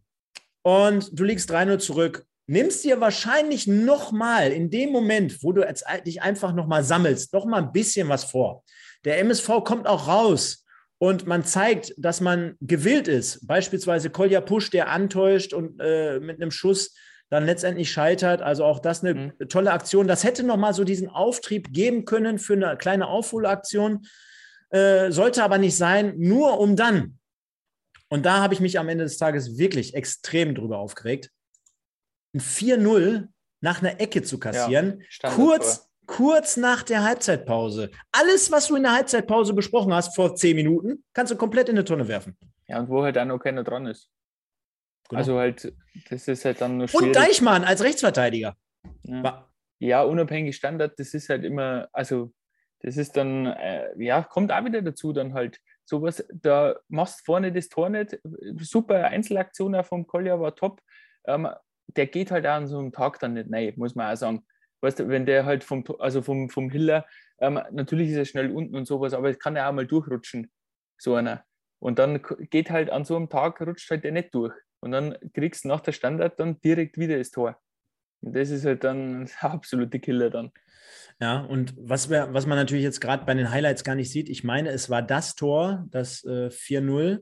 B: Und du liegst 3-0 zurück. Nimmst dir wahrscheinlich nochmal in dem Moment, wo du jetzt dich einfach nochmal sammelst, nochmal ein bisschen was vor. Der MSV kommt auch raus und man zeigt, dass man gewillt ist. Beispielsweise Kolja Pusch, der antäuscht und äh, mit einem Schuss dann letztendlich scheitert. Also auch das eine mhm. tolle Aktion. Das hätte nochmal so diesen Auftrieb geben können für eine kleine Aufholaktion. Äh, sollte aber nicht sein, nur um dann. Und da habe ich mich am Ende des Tages wirklich extrem drüber aufgeregt. Ein 4-0 nach einer Ecke zu kassieren, ja, kurz, kurz nach der Halbzeitpause. Alles, was du in der Halbzeitpause besprochen hast vor zehn Minuten, kannst du komplett in eine Tonne werfen.
C: Ja, und wo halt dann noch keiner dran ist. Genau. Also halt, das ist halt dann nur schwierig.
B: Und Deichmann als Rechtsverteidiger.
C: Ja. ja, unabhängig Standard, das ist halt immer, also das ist dann, äh, ja, kommt auch wieder dazu, dann halt sowas, da machst vorne das Tor nicht, super Einzelaktion auch vom Kolja war top, ähm, der geht halt auch an so einem Tag dann nicht rein, muss man auch sagen. Weißt du, wenn der halt vom, also vom, vom Hiller, ähm, natürlich ist er schnell unten und sowas, aber es kann ja auch mal durchrutschen, so einer. Und dann geht halt an so einem Tag, rutscht halt der nicht durch. Und dann kriegst du nach der Standard dann direkt wieder das Tor. Und das ist halt dann der absolute Killer dann.
B: Ja, und was, wir, was man natürlich jetzt gerade bei den Highlights gar nicht sieht, ich meine, es war das Tor, das äh, 4-0,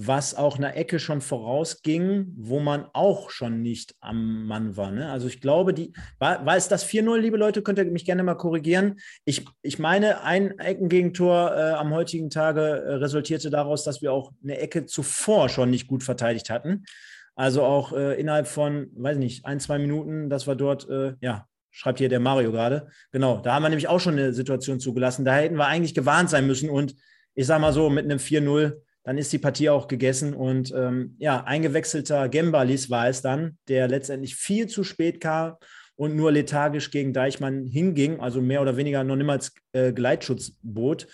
B: was auch einer Ecke schon vorausging, wo man auch schon nicht am Mann war. Ne? Also ich glaube, die, war, war es das 4-0, liebe Leute, könnt ihr mich gerne mal korrigieren. Ich, ich meine, ein Eckengegentor äh, am heutigen Tage äh, resultierte daraus, dass wir auch eine Ecke zuvor schon nicht gut verteidigt hatten. Also auch äh, innerhalb von, weiß nicht, ein, zwei Minuten, dass wir dort, äh, ja, schreibt hier der Mario gerade. Genau, da haben wir nämlich auch schon eine Situation zugelassen. Da hätten wir eigentlich gewarnt sein müssen und ich sage mal so, mit einem 4-0 dann ist die Partie auch gegessen. Und ähm, ja, eingewechselter Gembalis war es dann, der letztendlich viel zu spät kam und nur lethargisch gegen Deichmann hinging, also mehr oder weniger noch niemals äh, Gleitschutz bot.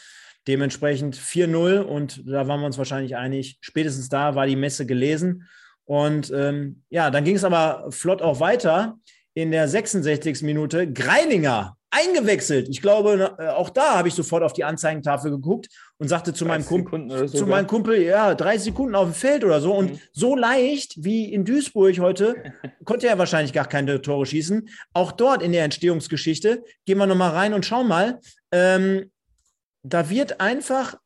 B: Dementsprechend 4-0 und da waren wir uns wahrscheinlich einig, spätestens da war die Messe gelesen. Und ähm, ja, dann ging es aber flott auch weiter. In der 66. Minute Greilinger eingewechselt. Ich glaube, äh, auch da habe ich sofort auf die Anzeigentafel geguckt und sagte zu meinem Kumpel, so, zu meinem Kumpel, ja, 30 Sekunden auf dem Feld oder so. Und mhm. so leicht wie in Duisburg heute konnte er wahrscheinlich gar keine Tore schießen. Auch dort in der Entstehungsgeschichte gehen wir nochmal rein und schauen mal. Ähm, da wird einfach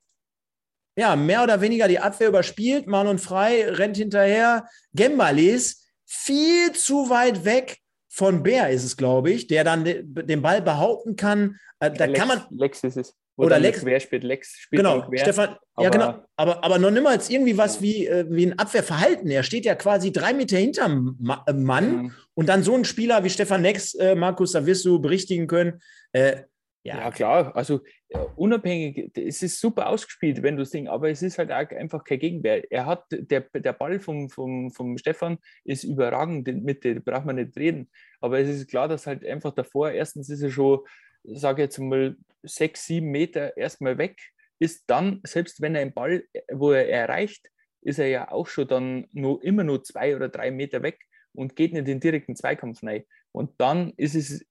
B: ja, mehr oder weniger die Abwehr überspielt. Marlon Frei rennt hinterher. Gembalis viel zu weit weg von Bär ist es, glaube ich, der dann den Ball behaupten kann. Äh, da
C: Lex,
B: kann man.
C: Lex ist es.
B: Oder, oder Lex.
C: Wer spielt Lex? Spielt
B: genau, quer, Stefan. ja, genau. Aber, aber noch niemals irgendwie was wie, äh, wie ein Abwehrverhalten. Er steht ja quasi drei Meter hinterm äh, Mann mhm. und dann so ein Spieler wie Stefan Lex, äh, Markus, da wirst du berichtigen können. Äh,
C: ja. ja. klar. Also ja, unabhängig, es ist super ausgespielt, wenn du es Ding, aber es ist halt auch einfach kein Gegenwehr. Er hat, der, der Ball vom, vom, vom Stefan ist überragend, mit der braucht man nicht reden. Aber es ist klar, dass halt einfach davor, erstens ist er schon, sage jetzt mal, sechs, sieben Meter erstmal weg, ist dann, selbst wenn er einen Ball, wo er erreicht, ist er ja auch schon dann nur immer nur zwei oder drei Meter weg und geht nicht in den direkten Zweikampf rein. Und dann ist es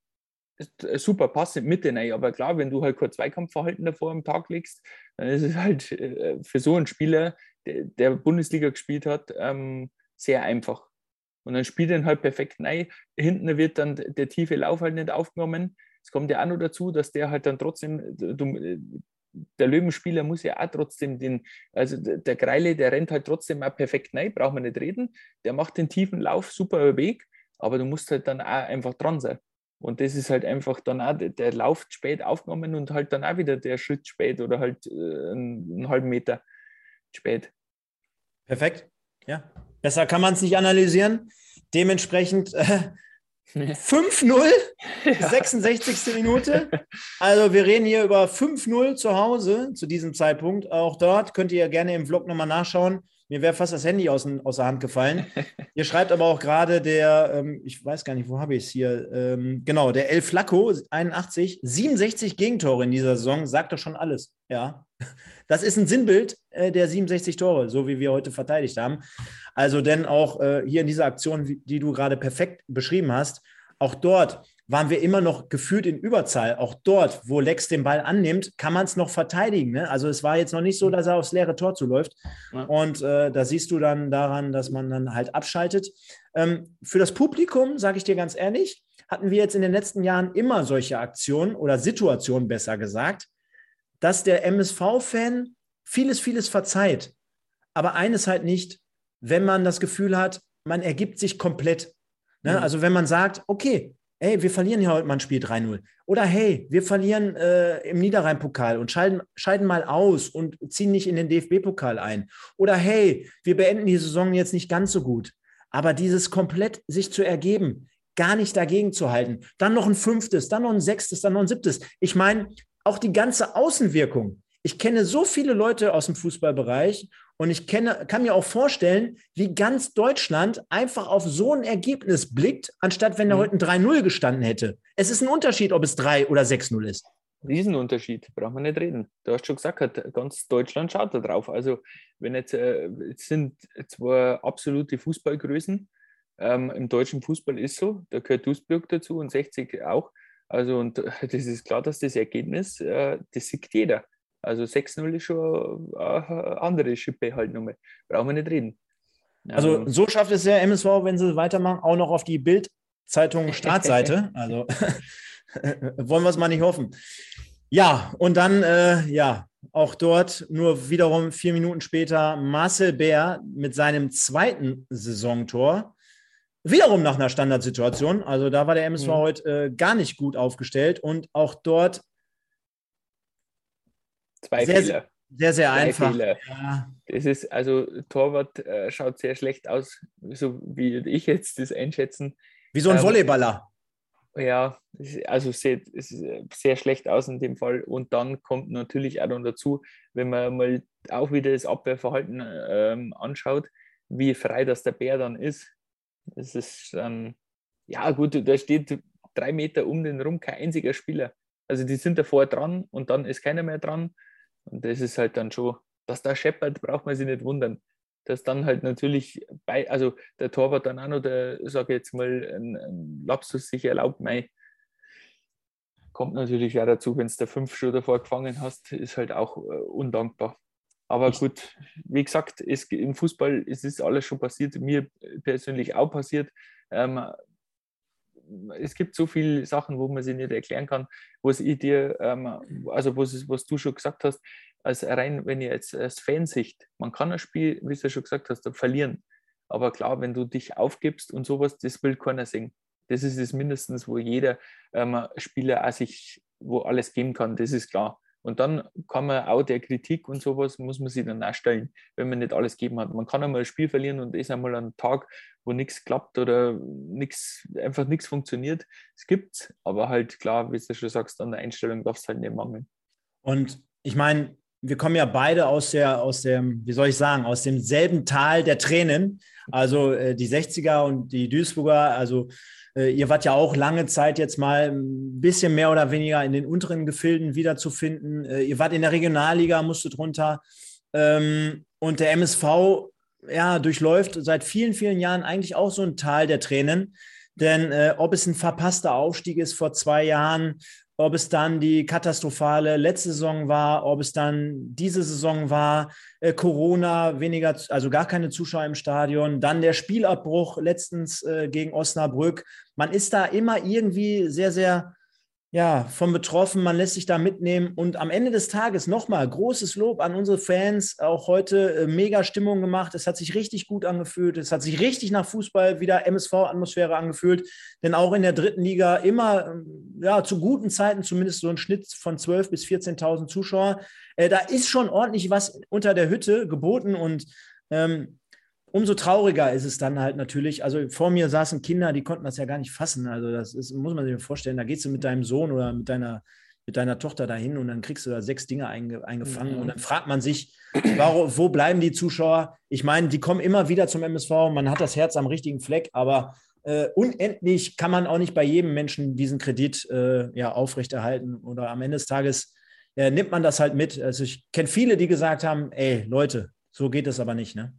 C: super passend Mitte rein. Aber klar, wenn du halt kein Zweikampfverhalten davor am Tag legst, dann ist es halt äh, für so einen Spieler, der, Bundesliga gespielt hat, ähm, sehr einfach. Und dann spielt er halt perfekt rein. Hinten wird dann der tiefe Lauf halt nicht aufgenommen. Es kommt ja auch noch dazu, dass der halt dann trotzdem, der Löwenspieler muss ja auch trotzdem den, also der Greile, der rennt halt trotzdem auch perfekt rein, braucht man nicht reden. Der macht den tiefen Lauf super Weg, aber du musst halt dann auch einfach dran sein. Und das ist halt einfach dann auch, der läuft spät aufgenommen und halt dann auch wieder der Schritt spät oder halt äh, einen, einen halben Meter spät.
B: Perfekt. Ja. Besser kann man es nicht analysieren. Dementsprechend äh, 5-0, ja. 66. Minute. Also wir reden hier über 5-0 zu Hause zu diesem Zeitpunkt. Auch dort könnt ihr gerne im Vlog nochmal nachschauen. Mir wäre fast das Handy aus, aus, der Hand gefallen. Hier schreibt aber auch gerade der, ähm, ich weiß gar nicht, wo habe ich es hier? Ähm, genau, der El Flacco, 81, 67 Gegentore in dieser Saison, sagt doch schon alles. Ja, das ist ein Sinnbild äh, der 67 Tore, so wie wir heute verteidigt haben. Also, denn auch äh, hier in dieser Aktion, die du gerade perfekt beschrieben hast, auch dort waren wir immer noch gefühlt in Überzahl. Auch dort, wo Lex den Ball annimmt, kann man es noch verteidigen. Ne? Also es war jetzt noch nicht so, dass er aufs leere Tor zuläuft. Ja. Und äh, da siehst du dann daran, dass man dann halt abschaltet. Ähm, für das Publikum, sage ich dir ganz ehrlich, hatten wir jetzt in den letzten Jahren immer solche Aktionen oder Situationen besser gesagt, dass der MSV-Fan vieles, vieles verzeiht. Aber eines halt nicht, wenn man das Gefühl hat, man ergibt sich komplett. Ne? Mhm. Also wenn man sagt, okay, hey, wir verlieren hier heute mal ein Spiel 3-0. Oder hey, wir verlieren äh, im Niederrhein-Pokal und scheiden, scheiden mal aus und ziehen nicht in den DFB-Pokal ein. Oder hey, wir beenden die Saison jetzt nicht ganz so gut. Aber dieses komplett sich zu ergeben, gar nicht dagegen zu halten. Dann noch ein fünftes, dann noch ein sechstes, dann noch ein siebtes. Ich meine, auch die ganze Außenwirkung. Ich kenne so viele Leute aus dem Fußballbereich und ich kenne, kann mir auch vorstellen, wie ganz Deutschland einfach auf so ein Ergebnis blickt, anstatt wenn da mhm. heute ein 3-0 gestanden hätte. Es ist ein Unterschied, ob es 3 oder 6-0 ist.
C: Riesenunterschied, braucht man nicht reden. Du hast schon gesagt, ganz Deutschland schaut da drauf. Also, wenn jetzt, äh, jetzt sind zwei absolute Fußballgrößen, ähm, Im deutschen Fußball ist so, da gehört Duisburg dazu und 60 auch. Also, und das ist klar, dass das Ergebnis, äh, das sieht jeder. Also 6-0 ist schon eine andere Schippe halt nochmal. Brauchen wir nicht reden.
B: Also, also so schafft es der MSV, wenn sie weitermachen, auch noch auf die Bild-Zeitung Startseite. also wollen wir es mal nicht hoffen. Ja, und dann, äh, ja, auch dort nur wiederum vier Minuten später Marcel Bär mit seinem zweiten Saisontor. Wiederum nach einer Standardsituation. Also da war der MSV mhm. heute äh, gar nicht gut aufgestellt und auch dort
C: zwei sehr, Fehler.
B: Sehr, sehr Zwei einfach. Ja.
C: Das ist, also Torwart äh, schaut sehr schlecht aus, so wie ich jetzt das einschätzen.
B: Wie so ein ähm, Volleyballer.
C: Ja, also sieht sehr schlecht aus in dem Fall. Und dann kommt natürlich auch noch dazu, wenn man mal auch wieder das Abwehrverhalten ähm, anschaut, wie frei das der Bär dann ist. Das ist dann, ja gut, da steht drei Meter um den rum kein einziger Spieler. Also die sind davor dran und dann ist keiner mehr dran. Und das ist halt dann schon, dass da scheppert, braucht man sich nicht wundern. Dass dann halt natürlich bei, also der Torwart dann auch noch, der, sage jetzt mal, ein, ein Lapsus sich erlaubt, mei, kommt natürlich auch dazu, wenn es der fünf schon davor gefangen hast, ist halt auch äh, undankbar. Aber gut, wie gesagt, es, im Fußball ist es alles schon passiert, mir persönlich auch passiert. Ähm, es gibt so viele Sachen, wo man sie nicht erklären kann, was ich dir, ähm, also was, was du schon gesagt hast, als rein, wenn ihr jetzt als Fansicht, man kann ein Spiel, wie du schon gesagt hast, verlieren. Aber klar, wenn du dich aufgibst und sowas, das will keiner sehen. Das ist es mindestens, wo jeder ähm, Spieler auch sich, wo alles geben kann, das ist klar. Und dann kann man auch der Kritik und sowas, muss man sich dann auch stellen, wenn man nicht alles gegeben hat. Man kann einmal ein Spiel verlieren und ist einmal ein Tag, wo nichts klappt oder nichts, einfach nichts funktioniert. Es gibt aber halt klar, wie du schon sagst, an der Einstellung darf es halt nicht mangeln.
B: Und ich meine, wir kommen ja beide aus der, aus dem, wie soll ich sagen, aus demselben Tal der Tränen. Also äh, die 60er und die Duisburger, also äh, ihr wart ja auch lange Zeit jetzt mal ein bisschen mehr oder weniger in den unteren Gefilden wiederzufinden. Äh, ihr wart in der Regionalliga, musstet runter. Ähm, und der MSV ja, durchläuft seit vielen, vielen Jahren eigentlich auch so ein Tal der Tränen. Denn äh, ob es ein verpasster Aufstieg ist vor zwei Jahren, ob es dann die katastrophale letzte Saison war, ob es dann diese Saison war, äh, Corona, weniger, also gar keine Zuschauer im Stadion, dann der Spielabbruch letztens äh, gegen Osnabrück. Man ist da immer irgendwie sehr, sehr ja, von betroffen, man lässt sich da mitnehmen. Und am Ende des Tages nochmal großes Lob an unsere Fans, auch heute äh, mega Stimmung gemacht, es hat sich richtig gut angefühlt, es hat sich richtig nach Fußball wieder MSV-Atmosphäre angefühlt, denn auch in der dritten Liga immer, ähm, ja, zu guten Zeiten zumindest so ein Schnitt von 12.000 bis 14.000 Zuschauer, äh, da ist schon ordentlich was unter der Hütte geboten. Und ähm, umso trauriger ist es dann halt natürlich. Also vor mir saßen Kinder, die konnten das ja gar nicht fassen. Also das ist, muss man sich vorstellen. Da gehst du mit deinem Sohn oder mit deiner, mit deiner Tochter dahin und dann kriegst du da sechs Dinge einge, eingefangen. Mhm. Und dann fragt man sich, warum, wo bleiben die Zuschauer? Ich meine, die kommen immer wieder zum MSV. Man hat das Herz am richtigen Fleck, aber äh, unendlich kann man auch nicht bei jedem Menschen diesen Kredit äh, ja, aufrechterhalten. Oder am Ende des Tages äh, nimmt man das halt mit. Also ich kenne viele, die gesagt haben, ey, Leute, so geht es aber nicht, ne?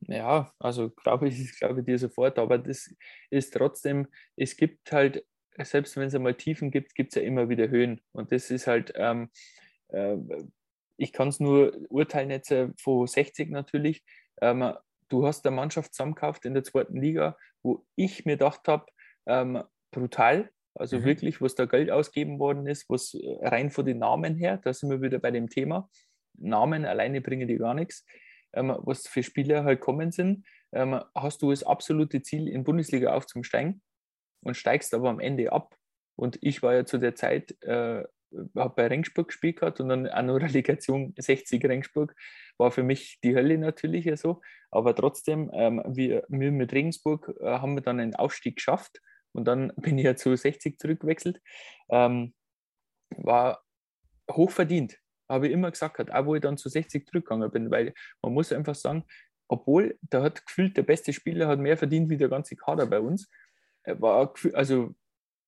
C: Ja, also glaube ich, glaube dir sofort, aber das ist trotzdem, es gibt halt selbst wenn es einmal Tiefen gibt, gibt es ja immer wieder Höhen. Und das ist halt, ähm, äh, ich kann es nur urteilen jetzt äh, von 60 natürlich. Ähm, du hast eine Mannschaft zusammengekauft in der zweiten Liga, wo ich mir gedacht habe, ähm, brutal, also mhm. wirklich, was da Geld ausgeben worden ist, was äh, rein von den Namen her, da sind wir wieder bei dem Thema. Namen alleine bringen die gar nichts. Ähm, was für Spieler halt kommen sind, ähm, hast du das absolute Ziel, in Bundesliga aufzusteigen und steigst aber am Ende ab. Und ich war ja zu der Zeit, äh, habe bei Regensburg gespielt gehabt und dann auch noch Relegation 60 Regensburg. War für mich die Hölle natürlich ja so. Aber trotzdem, ähm, wir, wir mit Regensburg äh, haben wir dann einen Aufstieg geschafft und dann bin ich ja zu 60 zurückgewechselt. Ähm, war hochverdient, habe ich immer gesagt, auch wo ich dann zu 60 zurückgegangen bin, weil man muss einfach sagen, obwohl da hat gefühlt der beste Spieler hat mehr verdient wie der ganze Kader bei uns. War, also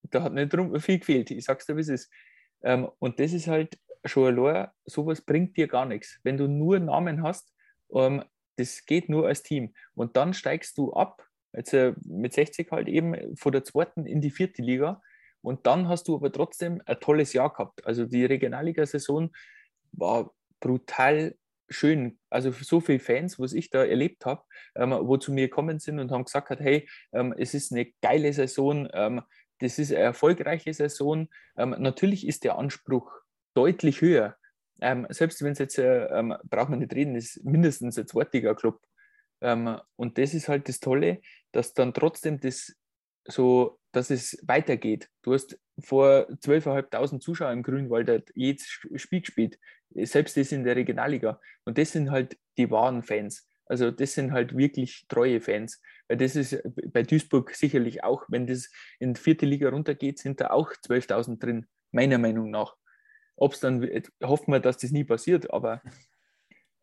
C: da hat nicht drum viel gefehlt, ich sag's dir, wie es ist. Ähm, und das ist halt schon allein, sowas bringt dir gar nichts. Wenn du nur Namen hast, ähm, das geht nur als Team. Und dann steigst du ab Jetzt äh, mit 60 halt eben von der zweiten in die vierte Liga. Und dann hast du aber trotzdem ein tolles Jahr gehabt. Also die Regionalliga-Saison war brutal schön. Also so viele Fans, was ich da erlebt habe, ähm, wo zu mir gekommen sind und haben gesagt, hey, ähm, es ist eine geile Saison, ähm, das ist eine erfolgreiche Saison. Ähm, natürlich ist der Anspruch deutlich höher. Ähm, selbst wenn es jetzt, äh, ähm, braucht man nicht reden, ist mindestens ein Zweitliga-Club. Ähm, und das ist halt das Tolle, dass dann trotzdem das so, dass es weitergeht. Du hast vor 12.500 Zuschauern im Grünwald jedes Spiel gespielt, selbst das in der Regionalliga. Und das sind halt die wahren Fans. Also das sind halt wirklich treue Fans. Weil das ist bei Duisburg sicherlich auch, wenn das in die vierte Liga runtergeht, sind da auch 12.000 drin, meiner Meinung nach. Ob es dann, hoffen wir, dass das nie passiert, aber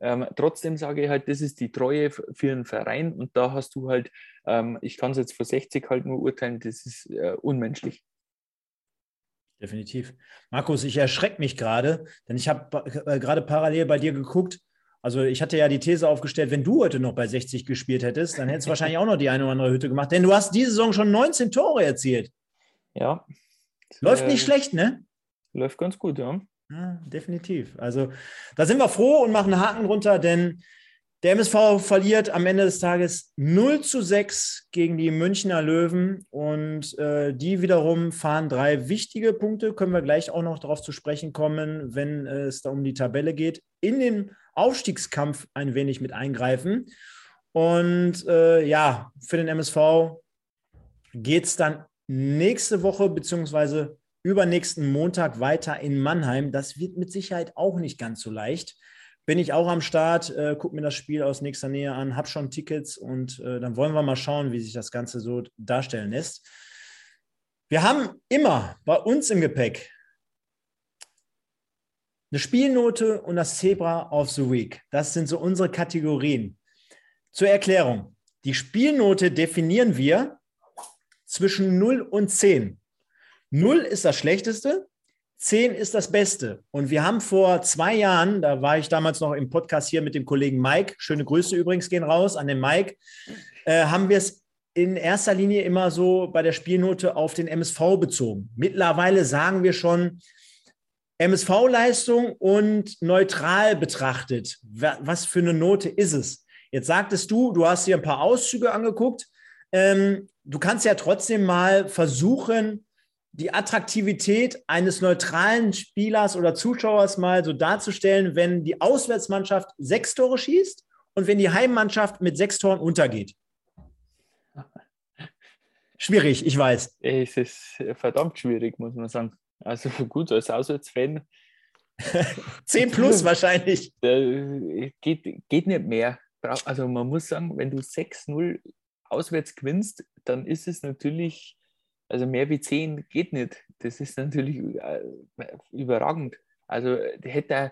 C: ähm, trotzdem sage ich halt, das ist die Treue für einen Verein und da hast du halt, ähm, ich kann es jetzt vor 60 halt nur urteilen, das ist äh, unmenschlich.
B: Definitiv. Markus, ich erschrecke mich gerade, denn ich habe äh, gerade parallel bei dir geguckt. Also ich hatte ja die These aufgestellt, wenn du heute noch bei 60 gespielt hättest, dann hättest du wahrscheinlich auch noch die eine oder andere Hütte gemacht, denn du hast diese Saison schon 19 Tore erzielt.
C: Ja.
B: Läuft nicht äh, schlecht, ne?
C: Läuft ganz gut, ja.
B: Ja, definitiv. Also da sind wir froh und machen einen Haken drunter, denn der MSV verliert am Ende des Tages 0 zu 6 gegen die Münchner Löwen und äh, die wiederum fahren drei wichtige Punkte, können wir gleich auch noch darauf zu sprechen kommen, wenn äh, es da um die Tabelle geht, in den Aufstiegskampf ein wenig mit eingreifen. Und äh, ja, für den MSV geht es dann nächste Woche beziehungsweise übernächsten Montag weiter in Mannheim. Das wird mit Sicherheit auch nicht ganz so leicht. Bin ich auch am Start, äh, gucke mir das Spiel aus nächster Nähe an, habe schon Tickets und äh, dann wollen wir mal schauen, wie sich das Ganze so darstellen lässt. Wir haben immer bei uns im Gepäck eine Spielnote und das Zebra of the Week. Das sind so unsere Kategorien. Zur Erklärung. Die Spielnote definieren wir zwischen 0 und 10. Null ist das Schlechteste, zehn ist das Beste. Und wir haben vor zwei Jahren, da war ich damals noch im Podcast hier mit dem Kollegen Mike, schöne Grüße übrigens gehen raus an den Mike, äh, haben wir es in erster Linie immer so bei der Spielnote auf den MSV bezogen. Mittlerweile sagen wir schon, MSV-Leistung und neutral betrachtet, was für eine Note ist es? Jetzt sagtest du, du hast dir ein paar Auszüge angeguckt. Ähm, du kannst ja trotzdem mal versuchen, die Attraktivität eines neutralen Spielers oder Zuschauers mal so darzustellen, wenn die Auswärtsmannschaft sechs Tore schießt und wenn die Heimmannschaft mit sechs Toren untergeht? Schwierig, ich weiß.
C: Es ist verdammt schwierig, muss man sagen. Also gut, als Auswärtsfan.
B: 10 plus wahrscheinlich.
C: Geht, geht nicht mehr. Also man muss sagen, wenn du 6-0 auswärts gewinnst, dann ist es natürlich also mehr wie zehn geht nicht. Das ist natürlich äh, überragend. Also hätte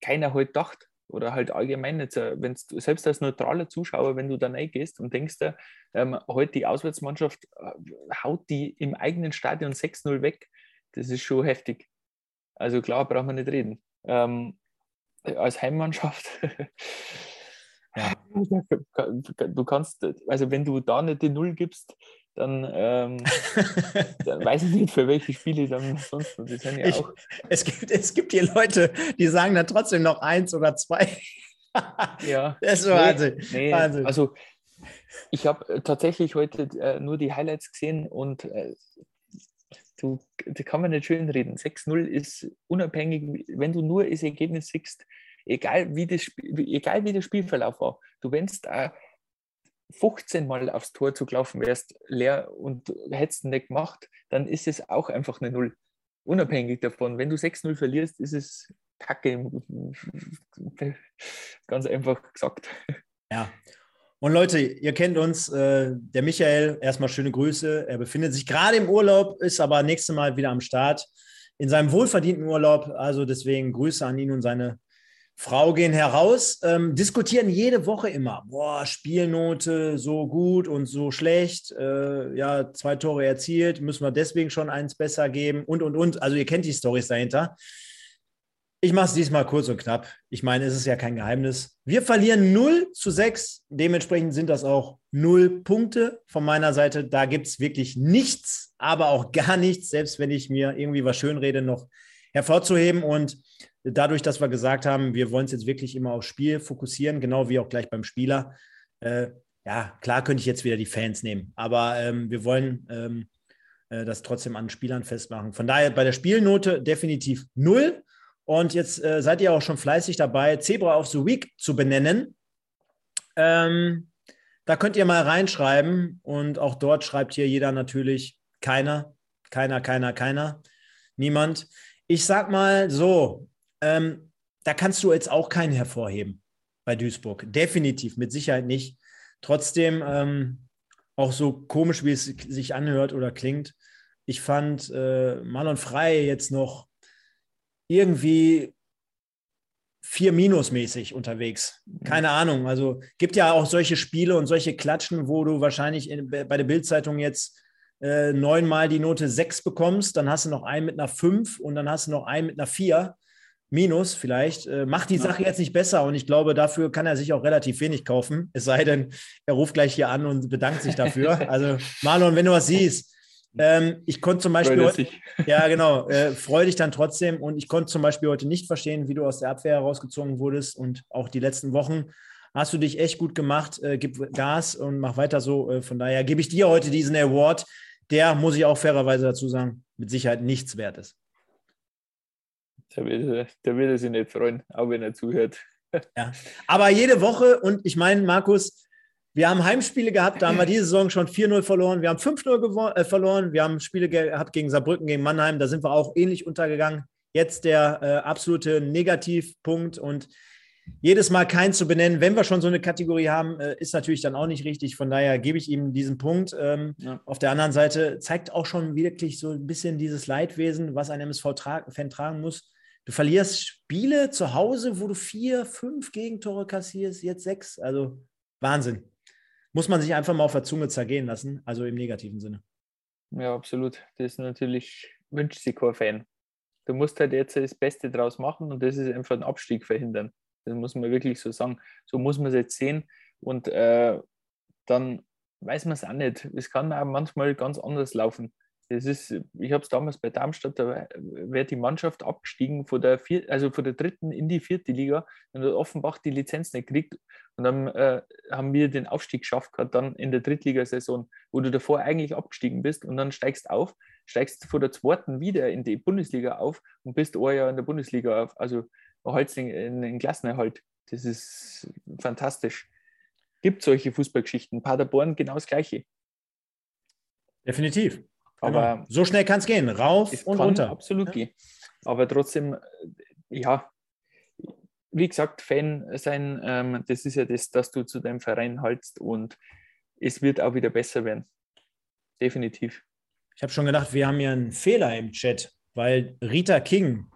C: keiner halt gedacht oder halt allgemein nicht, wenn du selbst als neutraler Zuschauer, wenn du da reingehst und denkst, ähm, heute die Auswärtsmannschaft äh, haut die im eigenen Stadion 6-0 weg, das ist schon heftig. Also klar, braucht man nicht reden. Ähm, als Heimmannschaft, ja. du kannst, also wenn du da nicht die Null gibst, dann, ähm, dann, weiß ich nicht, für welche Spiele dann sonst. Die sind ja
B: ich, Es, gibt, es gibt hier Leute, die sagen dann trotzdem noch eins oder zwei.
C: ja.
B: Das ist Wahnsinn.
C: Nee, Wahnsinn. Also, ich habe äh, tatsächlich heute äh, nur die Highlights gesehen und äh, du, da kann man nicht schön reden. 6-0 ist unabhängig, wenn du nur das Ergebnis siehst, egal wie, das, egal wie der Spielverlauf war. Du wennst äh, 15 Mal aufs Tor zugelaufen wärst, leer und hättest nicht gemacht, dann ist es auch einfach eine Null. Unabhängig davon. Wenn du 6-0 verlierst, ist es Kacke. Ganz einfach gesagt.
B: Ja. Und Leute, ihr kennt uns, äh, der Michael, erstmal schöne Grüße. Er befindet sich gerade im Urlaub, ist aber nächstes Mal wieder am Start in seinem wohlverdienten Urlaub. Also deswegen Grüße an ihn und seine Frau gehen heraus, ähm, diskutieren jede Woche immer, boah, Spielnote so gut und so schlecht, äh, ja, zwei Tore erzielt, müssen wir deswegen schon eins besser geben und, und, und. Also ihr kennt die Stories dahinter. Ich mache es diesmal kurz und knapp. Ich meine, es ist ja kein Geheimnis. Wir verlieren 0 zu 6. Dementsprechend sind das auch 0 Punkte von meiner Seite. Da gibt es wirklich nichts, aber auch gar nichts, selbst wenn ich mir irgendwie was schönrede, noch hervorzuheben. Und dadurch, dass wir gesagt haben, wir wollen es jetzt wirklich immer aufs Spiel fokussieren, genau wie auch gleich beim Spieler. Äh, ja, klar könnte ich jetzt wieder die Fans nehmen, aber ähm, wir wollen ähm, äh, das trotzdem an Spielern festmachen. Von daher bei der Spielnote definitiv null. Und jetzt äh, seid ihr auch schon fleißig dabei, Zebra of the Week zu benennen. Ähm, da könnt ihr mal reinschreiben und auch dort schreibt hier jeder natürlich keiner, keiner, keiner, keiner, niemand. Ich sag mal so, ähm, da kannst du jetzt auch keinen hervorheben bei Duisburg. Definitiv, mit Sicherheit nicht. Trotzdem, ähm, auch so komisch, wie es sich anhört oder klingt, ich fand äh, Marlon Frey jetzt noch irgendwie vier minusmäßig unterwegs. Mhm. Keine Ahnung. Also gibt ja auch solche Spiele und solche Klatschen, wo du wahrscheinlich in, bei der Bildzeitung jetzt äh, neunmal die Note sechs bekommst, dann hast du noch einen mit einer fünf und dann hast du noch einen mit einer vier. Minus vielleicht, äh, macht die. Sache jetzt nicht besser und ich glaube, dafür kann er sich auch relativ wenig kaufen. Es sei denn, er ruft gleich hier an und bedankt sich dafür. also Marlon, wenn du was siehst, ähm, ich konnte zum Beispiel heute, ja genau, äh, freu dich dann trotzdem und ich konnte zum Beispiel heute nicht verstehen, wie du aus der Abwehr herausgezogen wurdest und auch die letzten Wochen hast du dich echt gut gemacht, äh, gib Gas und mach weiter so. Äh, von daher gebe ich dir heute diesen Award, der, muss ich auch fairerweise dazu sagen, mit Sicherheit nichts wert ist.
C: Der will, der will sich nicht freuen, auch wenn er zuhört.
B: Ja. Aber jede Woche, und ich meine, Markus, wir haben Heimspiele gehabt, da haben wir diese Saison schon 4-0 verloren, wir haben 5-0 äh, verloren, wir haben Spiele gehabt gegen Saarbrücken, gegen Mannheim, da sind wir auch ähnlich untergegangen. Jetzt der äh, absolute Negativpunkt und jedes Mal keinen zu benennen, wenn wir schon so eine Kategorie haben, äh, ist natürlich dann auch nicht richtig. Von daher gebe ich ihm diesen Punkt. Ähm, ja. Auf der anderen Seite zeigt auch schon wirklich so ein bisschen dieses Leidwesen, was ein MSV-Fan tragen muss. Du verlierst Spiele zu Hause, wo du vier, fünf Gegentore kassierst, jetzt sechs. Also Wahnsinn. Muss man sich einfach mal auf der Zunge zergehen lassen, also im negativen Sinne.
C: Ja, absolut. Das ist natürlich, wünscht sich kein Fan. Du musst halt jetzt das Beste draus machen und das ist einfach ein Abstieg verhindern. Das muss man wirklich so sagen. So muss man es jetzt sehen. Und äh, dann weiß man es auch nicht. Es kann auch manchmal ganz anders laufen. Das ist, ich habe es damals bei Darmstadt, da wäre die Mannschaft abgestiegen von der, vier, also von der dritten in die vierte Liga und hat Offenbach die Lizenz nicht gekriegt. Und dann äh, haben wir den Aufstieg geschafft gehabt, dann in der Drittligasaison, wo du davor eigentlich abgestiegen bist und dann steigst auf, steigst vor der zweiten wieder in die Bundesliga auf und bist ein Jahr in der Bundesliga auf. Also erhaltst den, den Klassenerhalt. Das ist fantastisch. Gibt solche Fußballgeschichten. Paderborn genau das Gleiche.
B: Definitiv. Aber genau. so schnell kann es gehen, rauf und kann runter.
C: Absolut ja. gehen. Aber trotzdem, ja, wie gesagt, Fan sein, ähm, das ist ja das, dass du zu deinem Verein haltst und es wird auch wieder besser werden. Definitiv.
B: Ich habe schon gedacht, wir haben hier einen Fehler im Chat, weil Rita King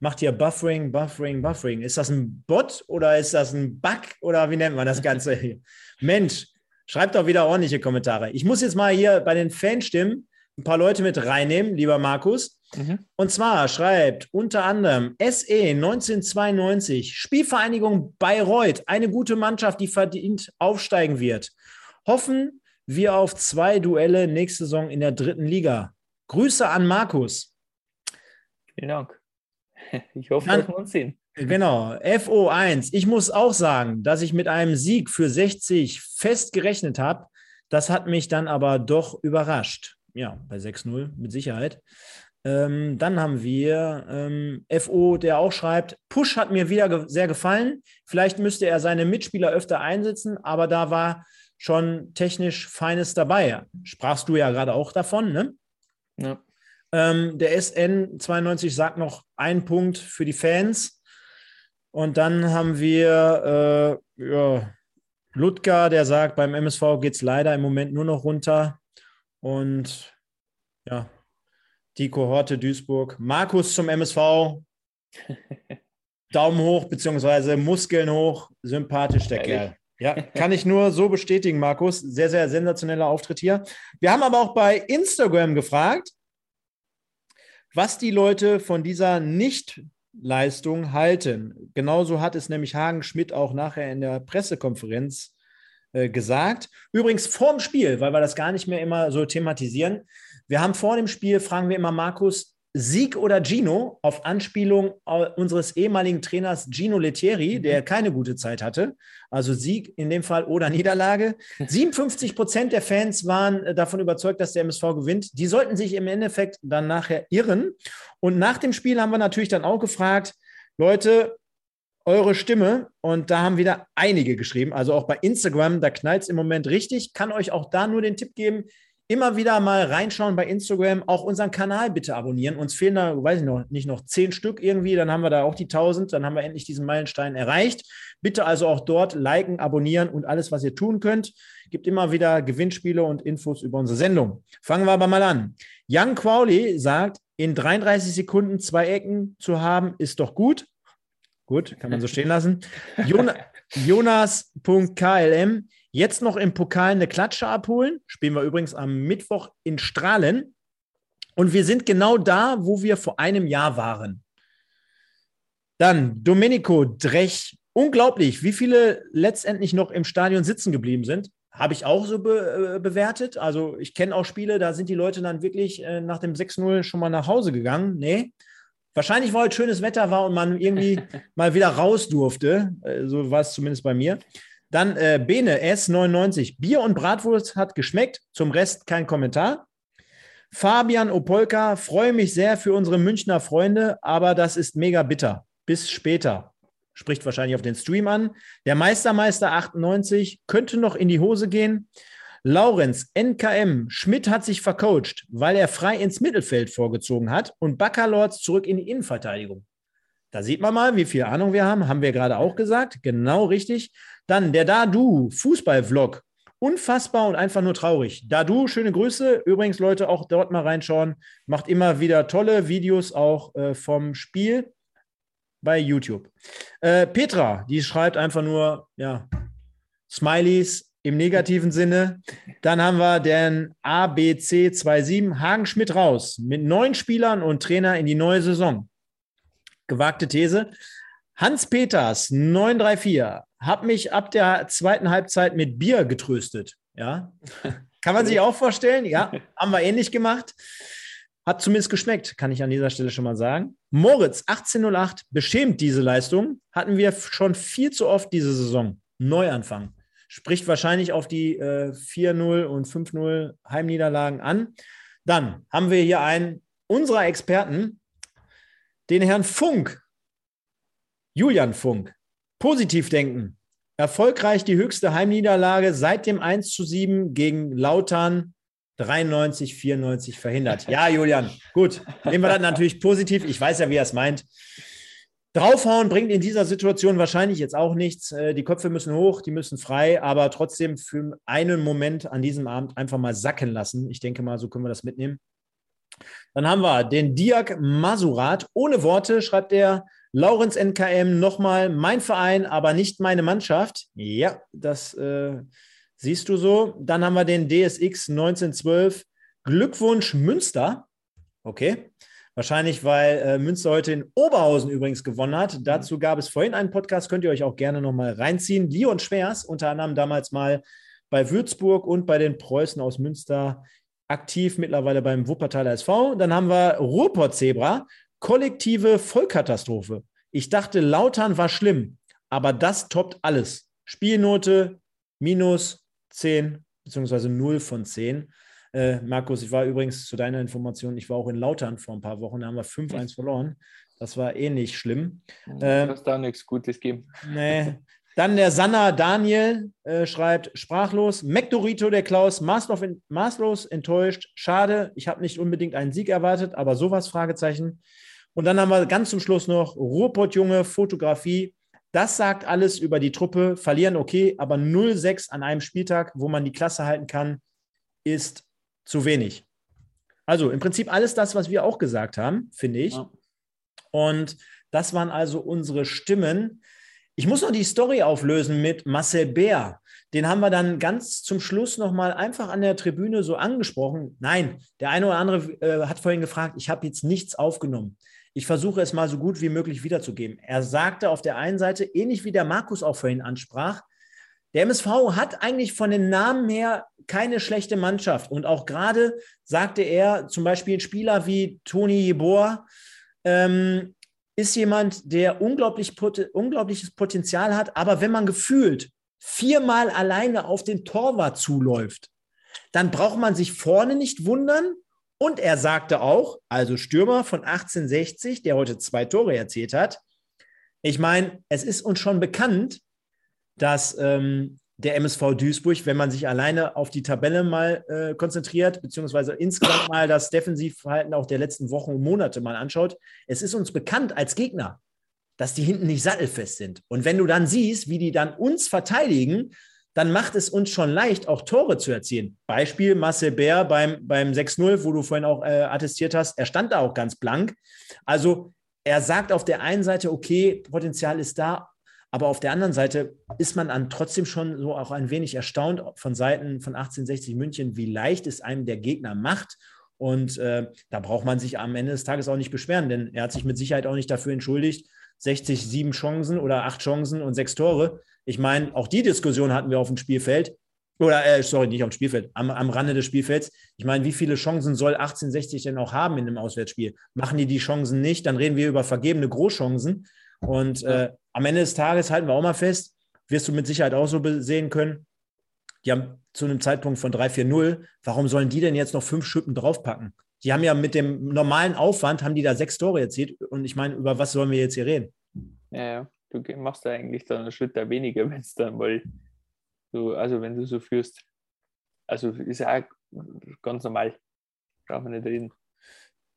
B: macht hier Buffering, Buffering, Buffering. Ist das ein Bot oder ist das ein Bug oder wie nennt man das Ganze hier? Mensch, schreibt doch wieder ordentliche Kommentare. Ich muss jetzt mal hier bei den Fanstimmen ein paar Leute mit reinnehmen, lieber Markus. Mhm. Und zwar schreibt unter anderem SE 1992, Spielvereinigung Bayreuth, eine gute Mannschaft, die verdient aufsteigen wird. Hoffen wir auf zwei Duelle nächste Saison in der dritten Liga. Grüße an Markus.
C: Vielen Dank. Ich hoffe, Dann, dass wir uns sehen.
B: Genau, FO1. Ich muss auch sagen, dass ich mit einem Sieg für 60 fest gerechnet habe. Das hat mich dann aber doch überrascht. Ja, bei 6-0 mit Sicherheit. Ähm, dann haben wir ähm, FO, der auch schreibt, Push hat mir wieder ge sehr gefallen. Vielleicht müsste er seine Mitspieler öfter einsetzen, aber da war schon technisch Feines dabei. Sprachst du ja gerade auch davon, ne? Ja. Ähm, der SN92 sagt noch ein Punkt für die Fans. Und dann haben wir äh, ja, Ludger, der sagt, beim MSV geht es leider im Moment nur noch runter. Und ja, die Kohorte Duisburg. Markus zum MSV. Daumen hoch, beziehungsweise Muskeln hoch. Sympathisch, der Ehrlich? Kerl. Ja, kann ich nur so bestätigen, Markus. Sehr, sehr sensationeller Auftritt hier. Wir haben aber auch bei Instagram gefragt, was die Leute von dieser Nichtleistung halten. Genauso hat es nämlich Hagen Schmidt auch nachher in der Pressekonferenz äh, gesagt. Übrigens vorm Spiel, weil wir das gar nicht mehr immer so thematisieren. Wir haben vor dem Spiel, fragen wir immer Markus, Sieg oder Gino auf Anspielung unseres ehemaligen Trainers Gino Lettieri, mhm. der keine gute Zeit hatte. Also Sieg in dem Fall oder Niederlage. 57 Prozent der Fans waren äh, davon überzeugt, dass der MSV gewinnt. Die sollten sich im Endeffekt dann nachher irren. Und nach dem Spiel haben wir natürlich dann auch gefragt, Leute, eure Stimme. Und da haben wieder einige geschrieben. Also auch bei Instagram, da knallt es im Moment richtig. Kann euch auch da nur den Tipp geben, immer wieder mal reinschauen bei Instagram, auch unseren Kanal bitte abonnieren. Uns fehlen da, weiß ich noch, nicht noch zehn Stück irgendwie, dann haben wir da auch die 1000, dann haben wir endlich diesen Meilenstein erreicht. Bitte also auch dort liken, abonnieren und alles, was ihr tun könnt. Gibt immer wieder Gewinnspiele und Infos über unsere Sendung. Fangen wir aber mal an. Young Crowley sagt, in 33 Sekunden zwei Ecken zu haben, ist doch gut. Gut, kann man so stehen lassen. Jonas.klm, Jetzt noch im Pokal eine Klatsche abholen. Spielen wir übrigens am Mittwoch in Strahlen. Und wir sind genau da, wo wir vor einem Jahr waren. Dann Domenico Drech. Unglaublich, wie viele letztendlich noch im Stadion sitzen geblieben sind. Habe ich auch so be äh, bewertet. Also ich kenne auch Spiele, da sind die Leute dann wirklich äh, nach dem 6-0 schon mal nach Hause gegangen. Nee, Wahrscheinlich, weil heute schönes Wetter war und man irgendwie mal wieder raus durfte. Äh, so war es zumindest bei mir. Dann äh, Bene S99. Bier und Bratwurst hat geschmeckt. Zum Rest kein Kommentar. Fabian Opolka, freue mich sehr für unsere Münchner Freunde, aber das ist mega bitter. Bis später. Spricht wahrscheinlich auf den Stream an. Der Meistermeister 98 könnte noch in die Hose gehen. Laurenz, NKM, Schmidt hat sich vercoacht, weil er frei ins Mittelfeld vorgezogen hat und Baccalords zurück in die Innenverteidigung. Da sieht man mal, wie viel Ahnung wir haben. Haben wir gerade auch gesagt. Genau richtig. Dann der Dadu, Fußball-Vlog. Unfassbar und einfach nur traurig. Dadu, schöne Grüße. Übrigens, Leute, auch dort mal reinschauen. Macht immer wieder tolle Videos auch äh, vom Spiel bei YouTube. Äh, Petra, die schreibt einfach nur, ja, Smileys im negativen Sinne. Dann haben wir den ABC27 Hagen Schmidt raus mit neun Spielern und Trainer in die neue Saison. Gewagte These. Hans Peters, 934, hat mich ab der zweiten Halbzeit mit Bier getröstet. Ja. Kann man sich auch vorstellen? Ja, haben wir ähnlich gemacht. Hat zumindest geschmeckt, kann ich an dieser Stelle schon mal sagen. Moritz, 1808, beschämt diese Leistung. Hatten wir schon viel zu oft diese Saison. Neuanfang. Spricht wahrscheinlich auf die äh, 4-0 und 5-0 Heimniederlagen an. Dann haben wir hier einen unserer Experten, den Herrn Funk, Julian Funk. Positiv denken. Erfolgreich die höchste Heimniederlage seit dem 1 zu 7 gegen Lautern 93, 94 verhindert. Ja, Julian, gut. Nehmen wir das natürlich positiv. Ich weiß ja, wie er es meint. Draufhauen bringt in dieser Situation wahrscheinlich jetzt auch nichts. Äh, die Köpfe müssen hoch, die müssen frei, aber trotzdem für einen Moment an diesem Abend einfach mal sacken lassen. Ich denke mal, so können wir das mitnehmen. Dann haben wir den Diak Masurat. Ohne Worte schreibt er Laurenz NKM nochmal mein Verein, aber nicht meine Mannschaft. Ja, das äh, siehst du so. Dann haben wir den DSX 1912. Glückwunsch Münster. Okay. Wahrscheinlich, weil äh, Münster heute in Oberhausen übrigens gewonnen hat. Dazu gab es vorhin einen Podcast, könnt ihr euch auch gerne nochmal reinziehen. Leon Schwers, unter anderem damals mal bei Würzburg und bei den Preußen aus Münster aktiv mittlerweile beim Wuppertaler SV. Dann haben wir Ruhrpott Zebra, kollektive Vollkatastrophe. Ich dachte, Lautern war schlimm, aber das toppt alles. Spielnote minus 10 beziehungsweise 0 von 10. Äh, Markus, ich war übrigens zu deiner Information, ich war auch in Lautern vor ein paar Wochen, da haben wir 5-1 verloren. Das war eh nicht schlimm.
C: Du ähm, hast da nichts Gutes geben.
B: Nee. Dann der Sanna Daniel äh, schreibt, sprachlos, McDorito der Klaus, maßlos, maßlos enttäuscht, schade, ich habe nicht unbedingt einen Sieg erwartet, aber sowas, Fragezeichen. Und dann haben wir ganz zum Schluss noch Ruhrpott-Junge, Fotografie. Das sagt alles über die Truppe. Verlieren okay, aber 0-6 an einem Spieltag, wo man die Klasse halten kann, ist zu wenig. Also im Prinzip alles das, was wir auch gesagt haben, finde ich. Ja. Und das waren also unsere Stimmen. Ich muss noch die Story auflösen mit Marcel Bär. Den haben wir dann ganz zum Schluss nochmal einfach an der Tribüne so angesprochen. Nein, der eine oder andere äh, hat vorhin gefragt, ich habe jetzt nichts aufgenommen. Ich versuche es mal so gut wie möglich wiederzugeben. Er sagte auf der einen Seite, ähnlich wie der Markus auch vorhin ansprach, der MSV hat eigentlich von den Namen her keine schlechte Mannschaft. Und auch gerade sagte er, zum Beispiel Spieler wie Toni Jeboa ähm, ist jemand, der unglaublich, unglaubliches Potenzial hat. Aber wenn man gefühlt viermal alleine auf den Torwart zuläuft, dann braucht man sich vorne nicht wundern. Und er sagte auch, also Stürmer von 1860, der heute zwei Tore erzielt hat, ich meine, es ist uns schon bekannt, dass ähm, der MSV Duisburg, wenn man sich alleine auf die Tabelle mal äh, konzentriert, beziehungsweise insgesamt mal das Defensivverhalten auch der letzten Wochen und Monate mal anschaut, es ist uns bekannt als Gegner, dass die hinten nicht sattelfest sind. Und wenn du dann siehst, wie die dann uns verteidigen, dann macht es uns schon leicht, auch Tore zu erzielen. Beispiel Marcel Bär beim, beim 6-0, wo du vorhin auch äh, attestiert hast, er stand da auch ganz blank. Also er sagt auf der einen Seite, okay, Potenzial ist da, aber auf der anderen Seite ist man dann trotzdem schon so auch ein wenig erstaunt von Seiten von 1860 München, wie leicht es einem der Gegner macht. Und äh, da braucht man sich am Ende des Tages auch nicht beschweren, denn er hat sich mit Sicherheit auch nicht dafür entschuldigt. 60, sieben Chancen oder acht Chancen und sechs Tore. Ich meine, auch die Diskussion hatten wir auf dem Spielfeld. Oder, äh, sorry, nicht auf dem Spielfeld, am, am Rande des Spielfelds. Ich meine, wie viele Chancen soll 1860 denn auch haben in einem Auswärtsspiel? Machen die die Chancen nicht, dann reden wir über vergebene Großchancen. Und äh, am Ende des Tages halten wir auch mal fest, wirst du mit Sicherheit auch so sehen können, die haben zu einem Zeitpunkt von 3-4-0, warum sollen die denn jetzt noch fünf Schippen draufpacken? Die haben ja mit dem normalen Aufwand, haben die da sechs Tore erzielt. Und ich meine, über was sollen wir jetzt hier reden?
C: Ja, ja. du machst da eigentlich dann einen Schritt da weniger, wenn es dann mal so, also wenn du so führst. Also ist ja auch ganz normal. Brauchen wir nicht reden.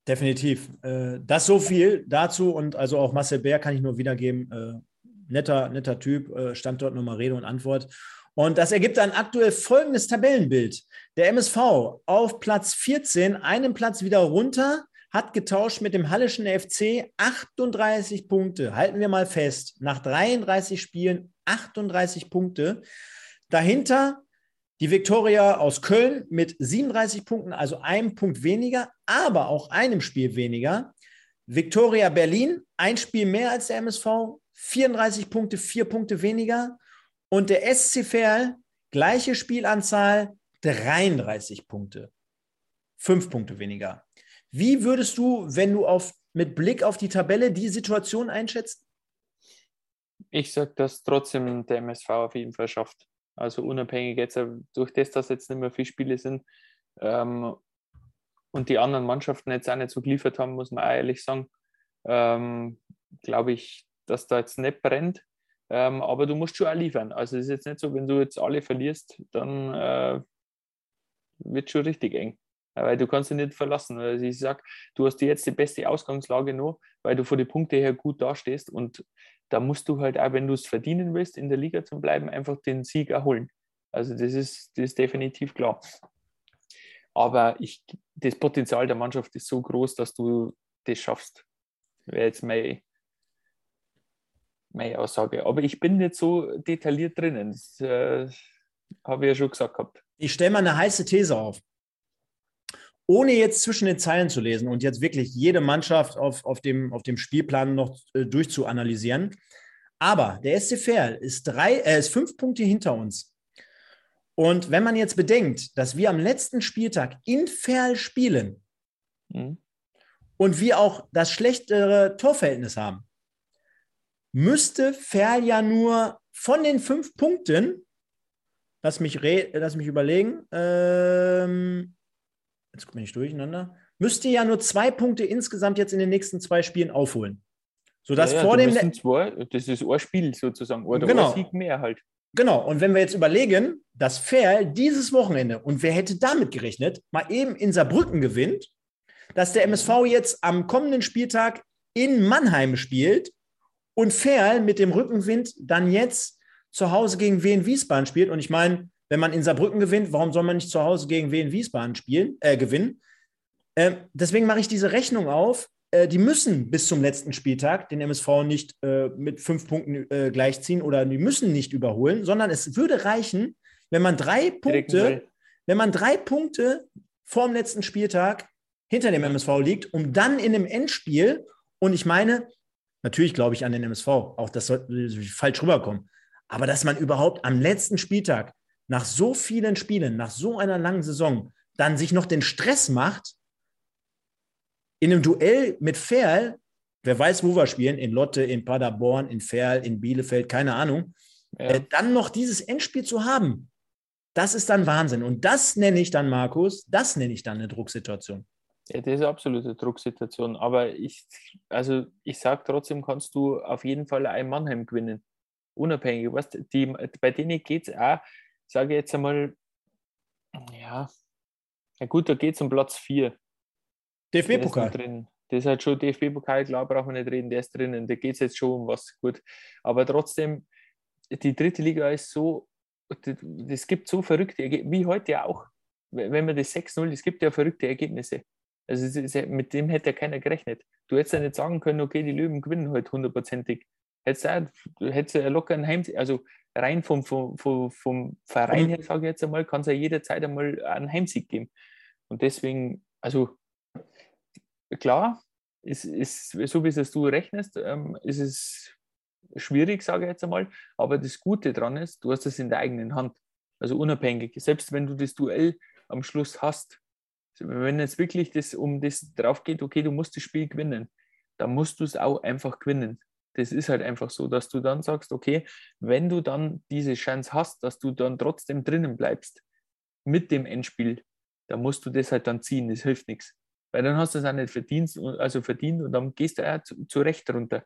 B: Definitiv. Äh, das so viel dazu und also auch Marcel Bär kann ich nur wiedergeben. Netter, netter Typ, äh, stand dort nochmal Rede und Antwort. Und das ergibt dann aktuell folgendes Tabellenbild. Der MSV auf Platz 14, einen Platz wieder runter, hat getauscht mit dem Hallischen FC 38 Punkte. Halten wir mal fest, nach 33 Spielen 38 Punkte. Dahinter die Viktoria aus Köln mit 37 Punkten, also einem Punkt weniger, aber auch einem Spiel weniger. Viktoria Berlin, ein Spiel mehr als der MSV, 34 Punkte, vier Punkte weniger. Und der SC Verl, gleiche Spielanzahl, 33 Punkte, fünf Punkte weniger. Wie würdest du, wenn du auf, mit Blick auf die Tabelle die Situation einschätzen?
C: Ich sage, dass trotzdem der MSV auf jeden Fall schafft. Also unabhängig jetzt äh, durch das, dass jetzt nicht mehr viele Spiele sind ähm, und die anderen Mannschaften jetzt auch nicht so geliefert haben, muss man auch ehrlich sagen, ähm, glaube ich, dass da jetzt nicht brennt. Ähm, aber du musst schon auch liefern. Also es ist jetzt nicht so, wenn du jetzt alle verlierst, dann äh, wird schon richtig eng. Weil du kannst dich nicht verlassen. Also ich sage, du hast jetzt die beste Ausgangslage nur, weil du vor die Punkte her gut dastehst. Und da musst du halt auch, wenn du es verdienen willst, in der Liga zu bleiben, einfach den Sieg erholen. Also das ist, das ist definitiv klar. Aber ich, das Potenzial der Mannschaft ist so groß, dass du das schaffst. Wäre jetzt meine, meine Aussage. Aber ich bin nicht so detailliert drinnen. Das äh, habe ich ja schon gesagt gehabt.
B: Ich stelle mal eine heiße These auf ohne jetzt zwischen den Zeilen zu lesen und jetzt wirklich jede Mannschaft auf, auf, dem, auf dem Spielplan noch äh, durchzuanalysieren. Aber der SC Verl ist, drei, äh, ist fünf Punkte hinter uns. Und wenn man jetzt bedenkt, dass wir am letzten Spieltag in Ferl spielen mhm. und wir auch das schlechtere Torverhältnis haben, müsste Ferl ja nur von den fünf Punkten, lass mich, lass mich überlegen, ähm, jetzt komme ich durcheinander, müsste ja nur zwei Punkte insgesamt jetzt in den nächsten zwei Spielen aufholen. Sodass ja, ja, vor dem.
C: Zwei, das ist ein Spiel sozusagen, oder
B: genau.
C: ein Sieg mehr halt.
B: Genau, und wenn wir jetzt überlegen, dass Fair dieses Wochenende, und wer hätte damit gerechnet, mal eben in Saarbrücken gewinnt, dass der MSV jetzt am kommenden Spieltag in Mannheim spielt und Fair mit dem Rückenwind dann jetzt zu Hause gegen Wien Wiesbaden spielt. Und ich meine, wenn man in Saarbrücken gewinnt, warum soll man nicht zu Hause gegen Wien Wiesbaden spielen, äh, gewinnen? Äh, deswegen mache ich diese Rechnung auf. Äh, die müssen bis zum letzten Spieltag den MSV nicht äh, mit fünf Punkten äh, gleichziehen oder die müssen nicht überholen, sondern es würde reichen, wenn man drei Punkte, wenn man drei Punkte vorm letzten Spieltag hinter dem MSV liegt, um dann in dem Endspiel, und ich meine, natürlich glaube ich an den MSV, auch das sollte falsch rüberkommen, aber dass man überhaupt am letzten Spieltag nach so vielen Spielen, nach so einer langen Saison, dann sich noch den Stress macht, in einem Duell mit Ferl, wer weiß, wo wir spielen, in Lotte, in Paderborn, in Ferl, in Bielefeld, keine Ahnung, ja. äh, dann noch dieses Endspiel zu haben, das ist dann Wahnsinn. Und das nenne ich dann, Markus, das nenne ich dann eine Drucksituation.
C: Ja, das ist eine absolute Drucksituation. Aber ich, also ich sage trotzdem, kannst du auf jeden Fall ein Mannheim gewinnen. Unabhängig. Was, die, bei denen geht es auch, sage ich jetzt einmal, ja, na gut, da geht es um Platz 4.
B: DFB-Pokal.
C: drin. Das ist halt schon DFB-Pokal, klar, brauchen wir nicht reden, der ist drinnen. Da geht es jetzt schon um was gut. Aber trotzdem, die dritte Liga ist so, es gibt so verrückte Ergebnisse, wie heute ja auch. Wenn man das 6-0, es gibt ja verrückte Ergebnisse. Also mit dem hätte ja keiner gerechnet. Du hättest ja nicht sagen können, okay, die Löwen gewinnen heute hundertprozentig. Hättest du hättest ja locker ein Heim, also rein vom, vom, vom, vom Verein her, sage ich jetzt einmal, kann es ja jederzeit einmal einen Heimsieg geben. Und deswegen, also klar, ist, ist, so wie es du rechnest, ähm, ist es schwierig, sage ich jetzt einmal. Aber das Gute daran ist, du hast es in der eigenen Hand. Also unabhängig. Selbst wenn du das Duell am Schluss hast, wenn es wirklich das, um das drauf geht, okay, du musst das Spiel gewinnen, dann musst du es auch einfach gewinnen. Das ist halt einfach so, dass du dann sagst, okay, wenn du dann diese Chance hast, dass du dann trotzdem drinnen bleibst mit dem Endspiel, dann musst du das halt dann ziehen, das hilft nichts. Weil dann hast du es auch nicht verdient, also verdient und dann gehst du ja zu, zu Recht runter.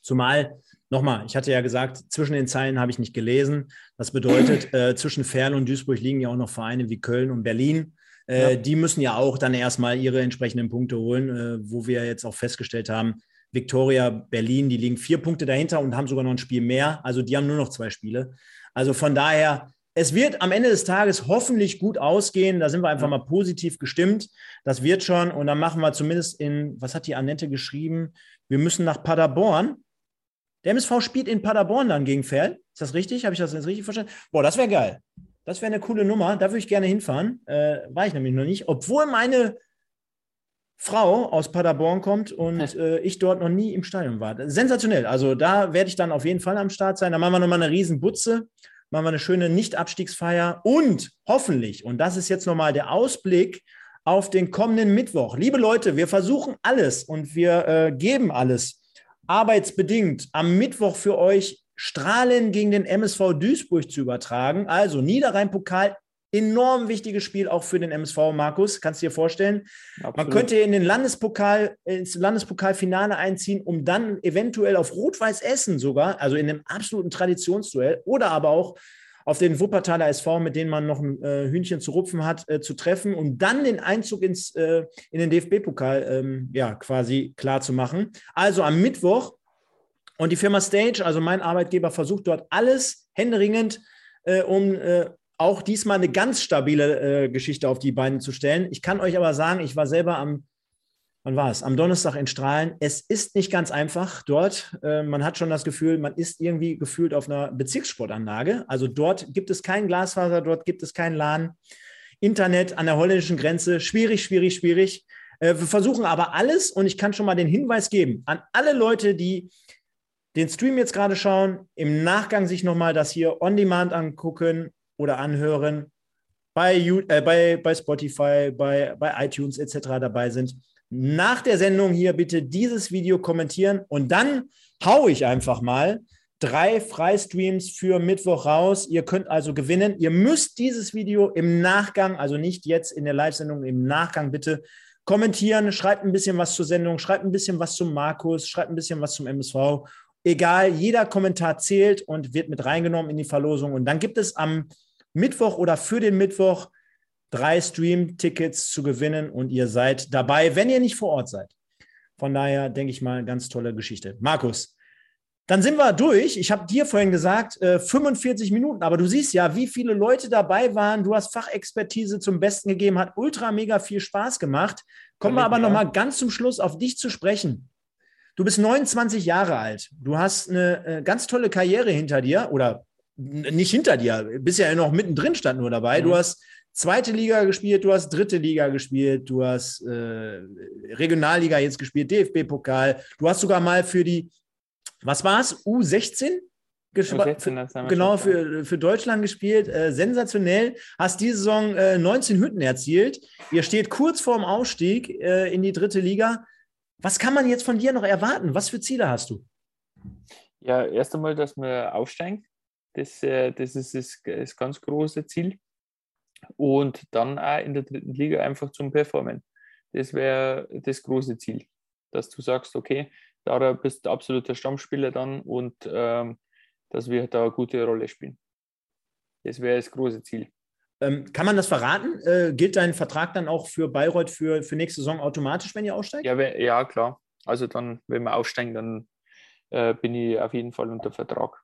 B: Zumal, nochmal, ich hatte ja gesagt, zwischen den Zeilen habe ich nicht gelesen. Das bedeutet, äh, zwischen Ferl und Duisburg liegen ja auch noch Vereine wie Köln und Berlin. Äh, ja. Die müssen ja auch dann erstmal ihre entsprechenden Punkte holen, äh, wo wir jetzt auch festgestellt haben, Viktoria, Berlin, die liegen vier Punkte dahinter und haben sogar noch ein Spiel mehr. Also die haben nur noch zwei Spiele. Also von daher, es wird am Ende des Tages hoffentlich gut ausgehen. Da sind wir einfach mal positiv gestimmt. Das wird schon. Und dann machen wir zumindest in, was hat die Annette geschrieben? Wir müssen nach Paderborn. Der MSV spielt in Paderborn dann gegen Ferl. Ist das richtig? Habe ich das jetzt richtig verstanden? Boah, das wäre geil. Das wäre eine coole Nummer. Da würde ich gerne hinfahren. Äh, war ich nämlich noch nicht. Obwohl meine Frau aus Paderborn kommt und äh, ich dort noch nie im Stadion war. Sensationell. Also da werde ich dann auf jeden Fall am Start sein. Da machen wir nochmal eine riesen Butze machen wir eine schöne Nicht-Abstiegsfeier und hoffentlich, und das ist jetzt nochmal der Ausblick auf den kommenden Mittwoch. Liebe Leute, wir versuchen alles und wir äh, geben alles arbeitsbedingt am Mittwoch für euch Strahlen gegen den MSV Duisburg zu übertragen. Also Niederrhein-Pokal enorm wichtiges Spiel auch für den MSV, Markus. Kannst du dir vorstellen? Absolut. Man könnte in den Landespokal, ins Landespokalfinale einziehen, um dann eventuell auf Rot-Weiß Essen sogar, also in einem absoluten Traditionsduell, oder aber auch auf den Wuppertaler SV, mit denen man noch ein äh, Hühnchen zu rupfen hat, äh, zu treffen und dann den Einzug ins, äh, in den DFB-Pokal ähm, ja, quasi klar zu machen. Also am Mittwoch und die Firma Stage, also mein Arbeitgeber, versucht dort alles händeringend, äh, um äh, auch diesmal eine ganz stabile äh, Geschichte auf die Beine zu stellen. Ich kann euch aber sagen, ich war selber am, wann war es? Am Donnerstag in Strahlen. Es ist nicht ganz einfach dort. Äh, man hat schon das Gefühl, man ist irgendwie gefühlt auf einer Bezirkssportanlage. Also dort gibt es kein Glasfaser, dort gibt es kein LAN. Internet an der holländischen Grenze, schwierig, schwierig, schwierig. Äh, wir versuchen aber alles und ich kann schon mal den Hinweis geben an alle Leute, die den Stream jetzt gerade schauen, im Nachgang sich nochmal das hier on demand angucken oder anhören, bei, äh, bei, bei Spotify, bei, bei iTunes etc. dabei sind, nach der Sendung hier bitte dieses Video kommentieren und dann haue ich einfach mal drei Freistreams für Mittwoch raus. Ihr könnt also gewinnen. Ihr müsst dieses Video im Nachgang, also nicht jetzt in der Live-Sendung, im Nachgang bitte kommentieren. Schreibt ein bisschen was zur Sendung, schreibt ein bisschen was zum Markus, schreibt ein bisschen was zum MSV. Egal, jeder Kommentar zählt und wird mit reingenommen in die Verlosung. Und dann gibt es am Mittwoch oder für den Mittwoch drei Stream-Tickets zu gewinnen und ihr seid dabei, wenn ihr nicht vor Ort seid. Von daher denke ich mal, ganz tolle Geschichte. Markus, dann sind wir durch. Ich habe dir vorhin gesagt, äh, 45 Minuten, aber du siehst ja, wie viele Leute dabei waren. Du hast Fachexpertise zum Besten gegeben, hat ultra mega viel Spaß gemacht. Kommen wir aber ja. nochmal ganz zum Schluss auf dich zu sprechen. Du bist 29 Jahre alt. Du hast eine äh, ganz tolle Karriere hinter dir oder nicht hinter dir, bist ja noch mittendrin stand nur dabei. Mhm. Du hast zweite Liga gespielt, du hast dritte Liga gespielt, du hast äh, Regionalliga jetzt gespielt, DFB-Pokal. Du hast sogar mal für die was war es? U16? U16 genau, für, für Deutschland gespielt. Äh, sensationell. Hast diese Saison äh, 19 Hütten erzielt. Ihr steht kurz vorm Aufstieg äh, in die dritte Liga. Was kann man jetzt von dir noch erwarten? Was für Ziele hast du?
C: Ja, erst einmal, dass wir aufsteigen. Das, äh, das ist das, das ganz große Ziel. Und dann auch in der dritten Liga einfach zum Performen. Das wäre das große Ziel. Dass du sagst, okay, da bist du absoluter Stammspieler dann und ähm, dass wir da eine gute Rolle spielen. Das wäre das große Ziel.
B: Ähm, kann man das verraten? Äh, gilt dein Vertrag dann auch für Bayreuth für, für nächste Saison automatisch, wenn ihr aussteigt?
C: Ja, ja klar. Also dann, wenn wir aufsteigen, dann äh, bin ich auf jeden Fall unter Vertrag.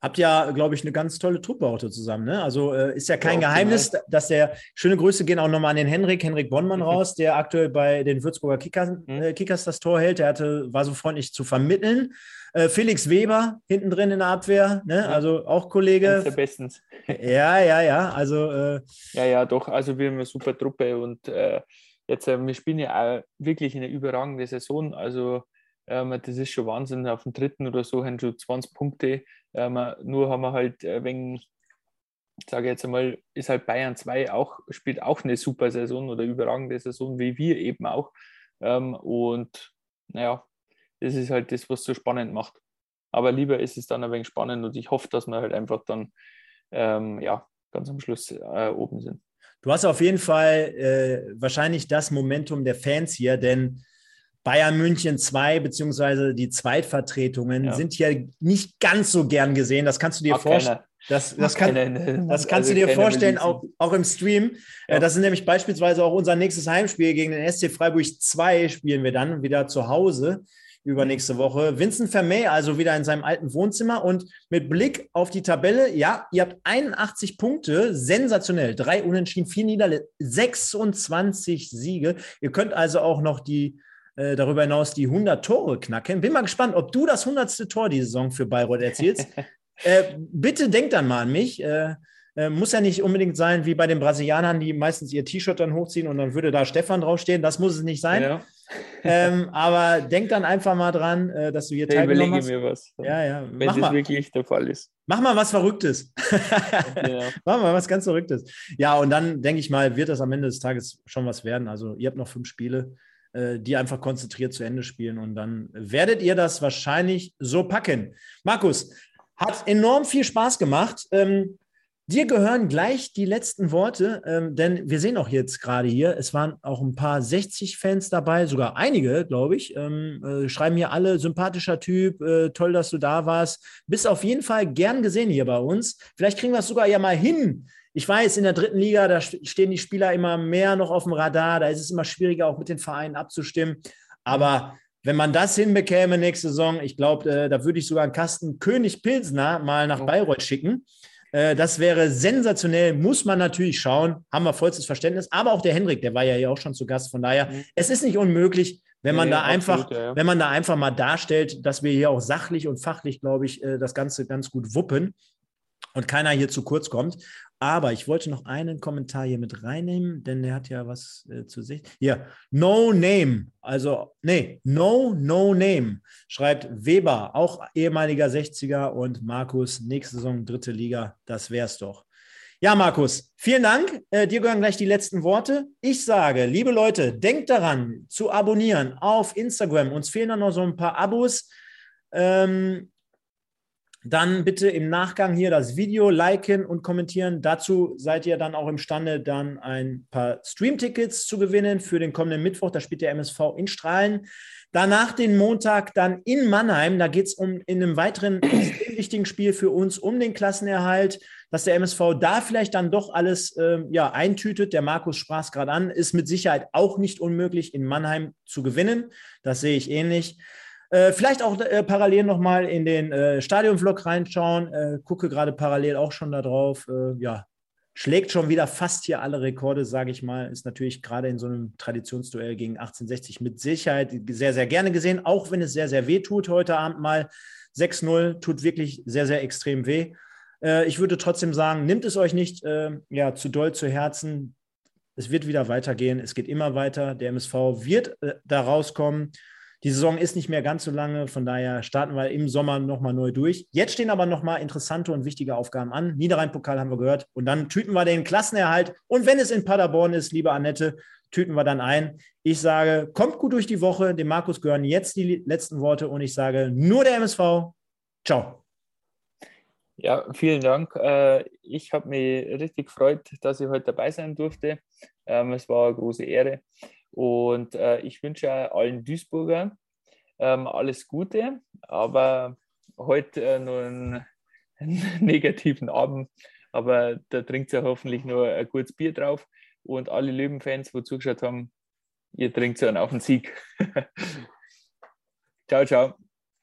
B: Habt ja, glaube ich, eine ganz tolle Truppe auch zusammen. Ne? Also äh, ist ja kein ja, Geheimnis, dass der schöne Grüße gehen auch nochmal an den Henrik, Henrik Bonnmann mhm. raus, der aktuell bei den Würzburger Kickers, mhm. äh, Kickers das Tor hält. Der hatte, war so freundlich zu vermitteln. Äh, Felix Weber hinten drin in der Abwehr, ne? Also auch Kollege.
C: Der bestens.
B: Ja, ja, ja. Also, äh,
C: ja, ja, doch. Also wir haben eine super Truppe und äh, jetzt, äh, wir spielen ja auch wirklich eine überragende Saison. Also das ist schon Wahnsinn. Auf dem dritten oder so haben schon 20 Punkte. Ähm, nur haben wir halt, äh, wenn, sage jetzt einmal, ist halt Bayern 2 auch, spielt auch eine super Saison oder überragende Saison, wie wir eben auch. Ähm, und naja, das ist halt das, was so spannend macht. Aber lieber ist es dann ein wenig spannend und ich hoffe, dass wir halt einfach dann ähm, ja, ganz am Schluss äh, oben sind.
B: Du hast auf jeden Fall äh, wahrscheinlich das Momentum der Fans hier, denn Bayern München 2 beziehungsweise die Zweitvertretungen ja. sind hier nicht ganz so gern gesehen. Das kannst du dir vorstellen. Das, das, kann, das kannst also du dir vorstellen, auch, auch im Stream. Äh, ja. Das ist nämlich beispielsweise auch unser nächstes Heimspiel gegen den SC Freiburg 2 spielen wir dann wieder zu Hause übernächste Woche. Vincent Vermey also wieder in seinem alten Wohnzimmer und mit Blick auf die Tabelle, ja, ihr habt 81 Punkte, sensationell. Drei Unentschieden, vier Niederlage, 26 Siege. Ihr könnt also auch noch die äh, darüber hinaus die 100 Tore knacken. Bin mal gespannt, ob du das 100. Tor die Saison für Bayreuth erzielst. äh, bitte denk dann mal an mich. Äh, äh, muss ja nicht unbedingt sein wie bei den Brasilianern, die meistens ihr T-Shirt dann hochziehen und dann würde da Stefan draufstehen. Das muss es nicht sein. Ja. ähm, aber denk dann einfach mal dran, äh, dass du hier
C: teilgenommen hast. mir was.
B: Ja, ja.
C: Wenn Mach das mal. wirklich der Fall ist.
B: Mach mal was Verrücktes. ja. Mach mal was ganz Verrücktes. Ja, und dann denke ich mal, wird das am Ende des Tages schon was werden. Also ihr habt noch fünf Spiele. Äh, die einfach konzentriert zu Ende spielen und dann werdet ihr das wahrscheinlich so packen. Markus, hat enorm viel Spaß gemacht. Ähm, dir gehören gleich die letzten Worte, ähm, denn wir sehen auch jetzt gerade hier, es waren auch ein paar 60 Fans dabei, sogar einige, glaube ich. Ähm, äh, schreiben hier alle, sympathischer Typ, äh, toll, dass du da warst. Bist auf jeden Fall gern gesehen hier bei uns. Vielleicht kriegen wir es sogar ja mal hin, ich weiß, in der dritten Liga, da stehen die Spieler immer mehr noch auf dem Radar, da ist es immer schwieriger, auch mit den Vereinen abzustimmen. Aber wenn man das hinbekäme nächste Saison, ich glaube, äh, da würde ich sogar einen Kasten König Pilsner mal nach Bayreuth schicken. Äh, das wäre sensationell, muss man natürlich schauen, haben wir vollstes Verständnis. Aber auch der Henrik, der war ja hier auch schon zu Gast. Von daher, mhm. es ist nicht unmöglich, wenn man nee, da absolut, einfach, ja. wenn man da einfach mal darstellt, dass wir hier auch sachlich und fachlich, glaube ich, äh, das Ganze ganz gut wuppen und keiner hier zu kurz kommt. Aber ich wollte noch einen Kommentar hier mit reinnehmen, denn der hat ja was äh, zu sich. Hier, No Name, also, nee, No, No Name, schreibt Weber, auch ehemaliger 60er und Markus, nächste Saison dritte Liga, das wär's doch. Ja, Markus, vielen Dank. Äh, dir gehören gleich die letzten Worte. Ich sage, liebe Leute, denkt daran zu abonnieren auf Instagram. Uns fehlen dann noch so ein paar Abos. Ähm, dann bitte im Nachgang hier das Video liken und kommentieren. Dazu seid ihr dann auch imstande, dann ein paar Stream-Tickets zu gewinnen für den kommenden Mittwoch. Da spielt der MSV in Strahlen. Danach den Montag dann in Mannheim. Da geht es um in einem weiteren extrem wichtigen Spiel für uns um den Klassenerhalt. Dass der MSV da vielleicht dann doch alles äh, ja, eintütet. Der Markus sprach es gerade an, ist mit Sicherheit auch nicht unmöglich, in Mannheim zu gewinnen. Das sehe ich ähnlich. Äh, vielleicht auch äh, parallel nochmal in den äh, Stadionvlog reinschauen. Äh, gucke gerade parallel auch schon da drauf. Äh, ja, schlägt schon wieder fast hier alle Rekorde, sage ich mal. Ist natürlich gerade in so einem Traditionsduell gegen 1860 mit Sicherheit sehr, sehr gerne gesehen, auch wenn es sehr, sehr weh tut heute Abend mal. 6-0 tut wirklich sehr, sehr extrem weh. Äh, ich würde trotzdem sagen, nimmt es euch nicht ja, zu doll zu Herzen. Es wird wieder weitergehen. Es geht immer weiter. Der MSV wird da rauskommen. Die Saison ist nicht mehr ganz so lange, von daher starten wir im Sommer nochmal neu durch. Jetzt stehen aber nochmal interessante und wichtige Aufgaben an. Niederrhein-Pokal haben wir gehört und dann tüten wir den Klassenerhalt. Und wenn es in Paderborn ist, liebe Annette, tüten wir dann ein. Ich sage, kommt gut durch die Woche. Dem Markus gehören jetzt die letzten Worte und ich sage, nur der MSV. Ciao.
C: Ja, vielen Dank. Äh, ich habe mich richtig gefreut, dass ich heute dabei sein durfte. Ähm, es war eine große Ehre. Und äh, ich wünsche allen Duisburgern ähm, alles Gute, aber heute äh, nur einen, einen, negativen Abend. Aber da trinkt ja hoffentlich nur ein gutes Bier drauf. Und alle Löwenfans, wo zugeschaut haben, ihr trinkt dann auf den Sieg. ciao, ciao.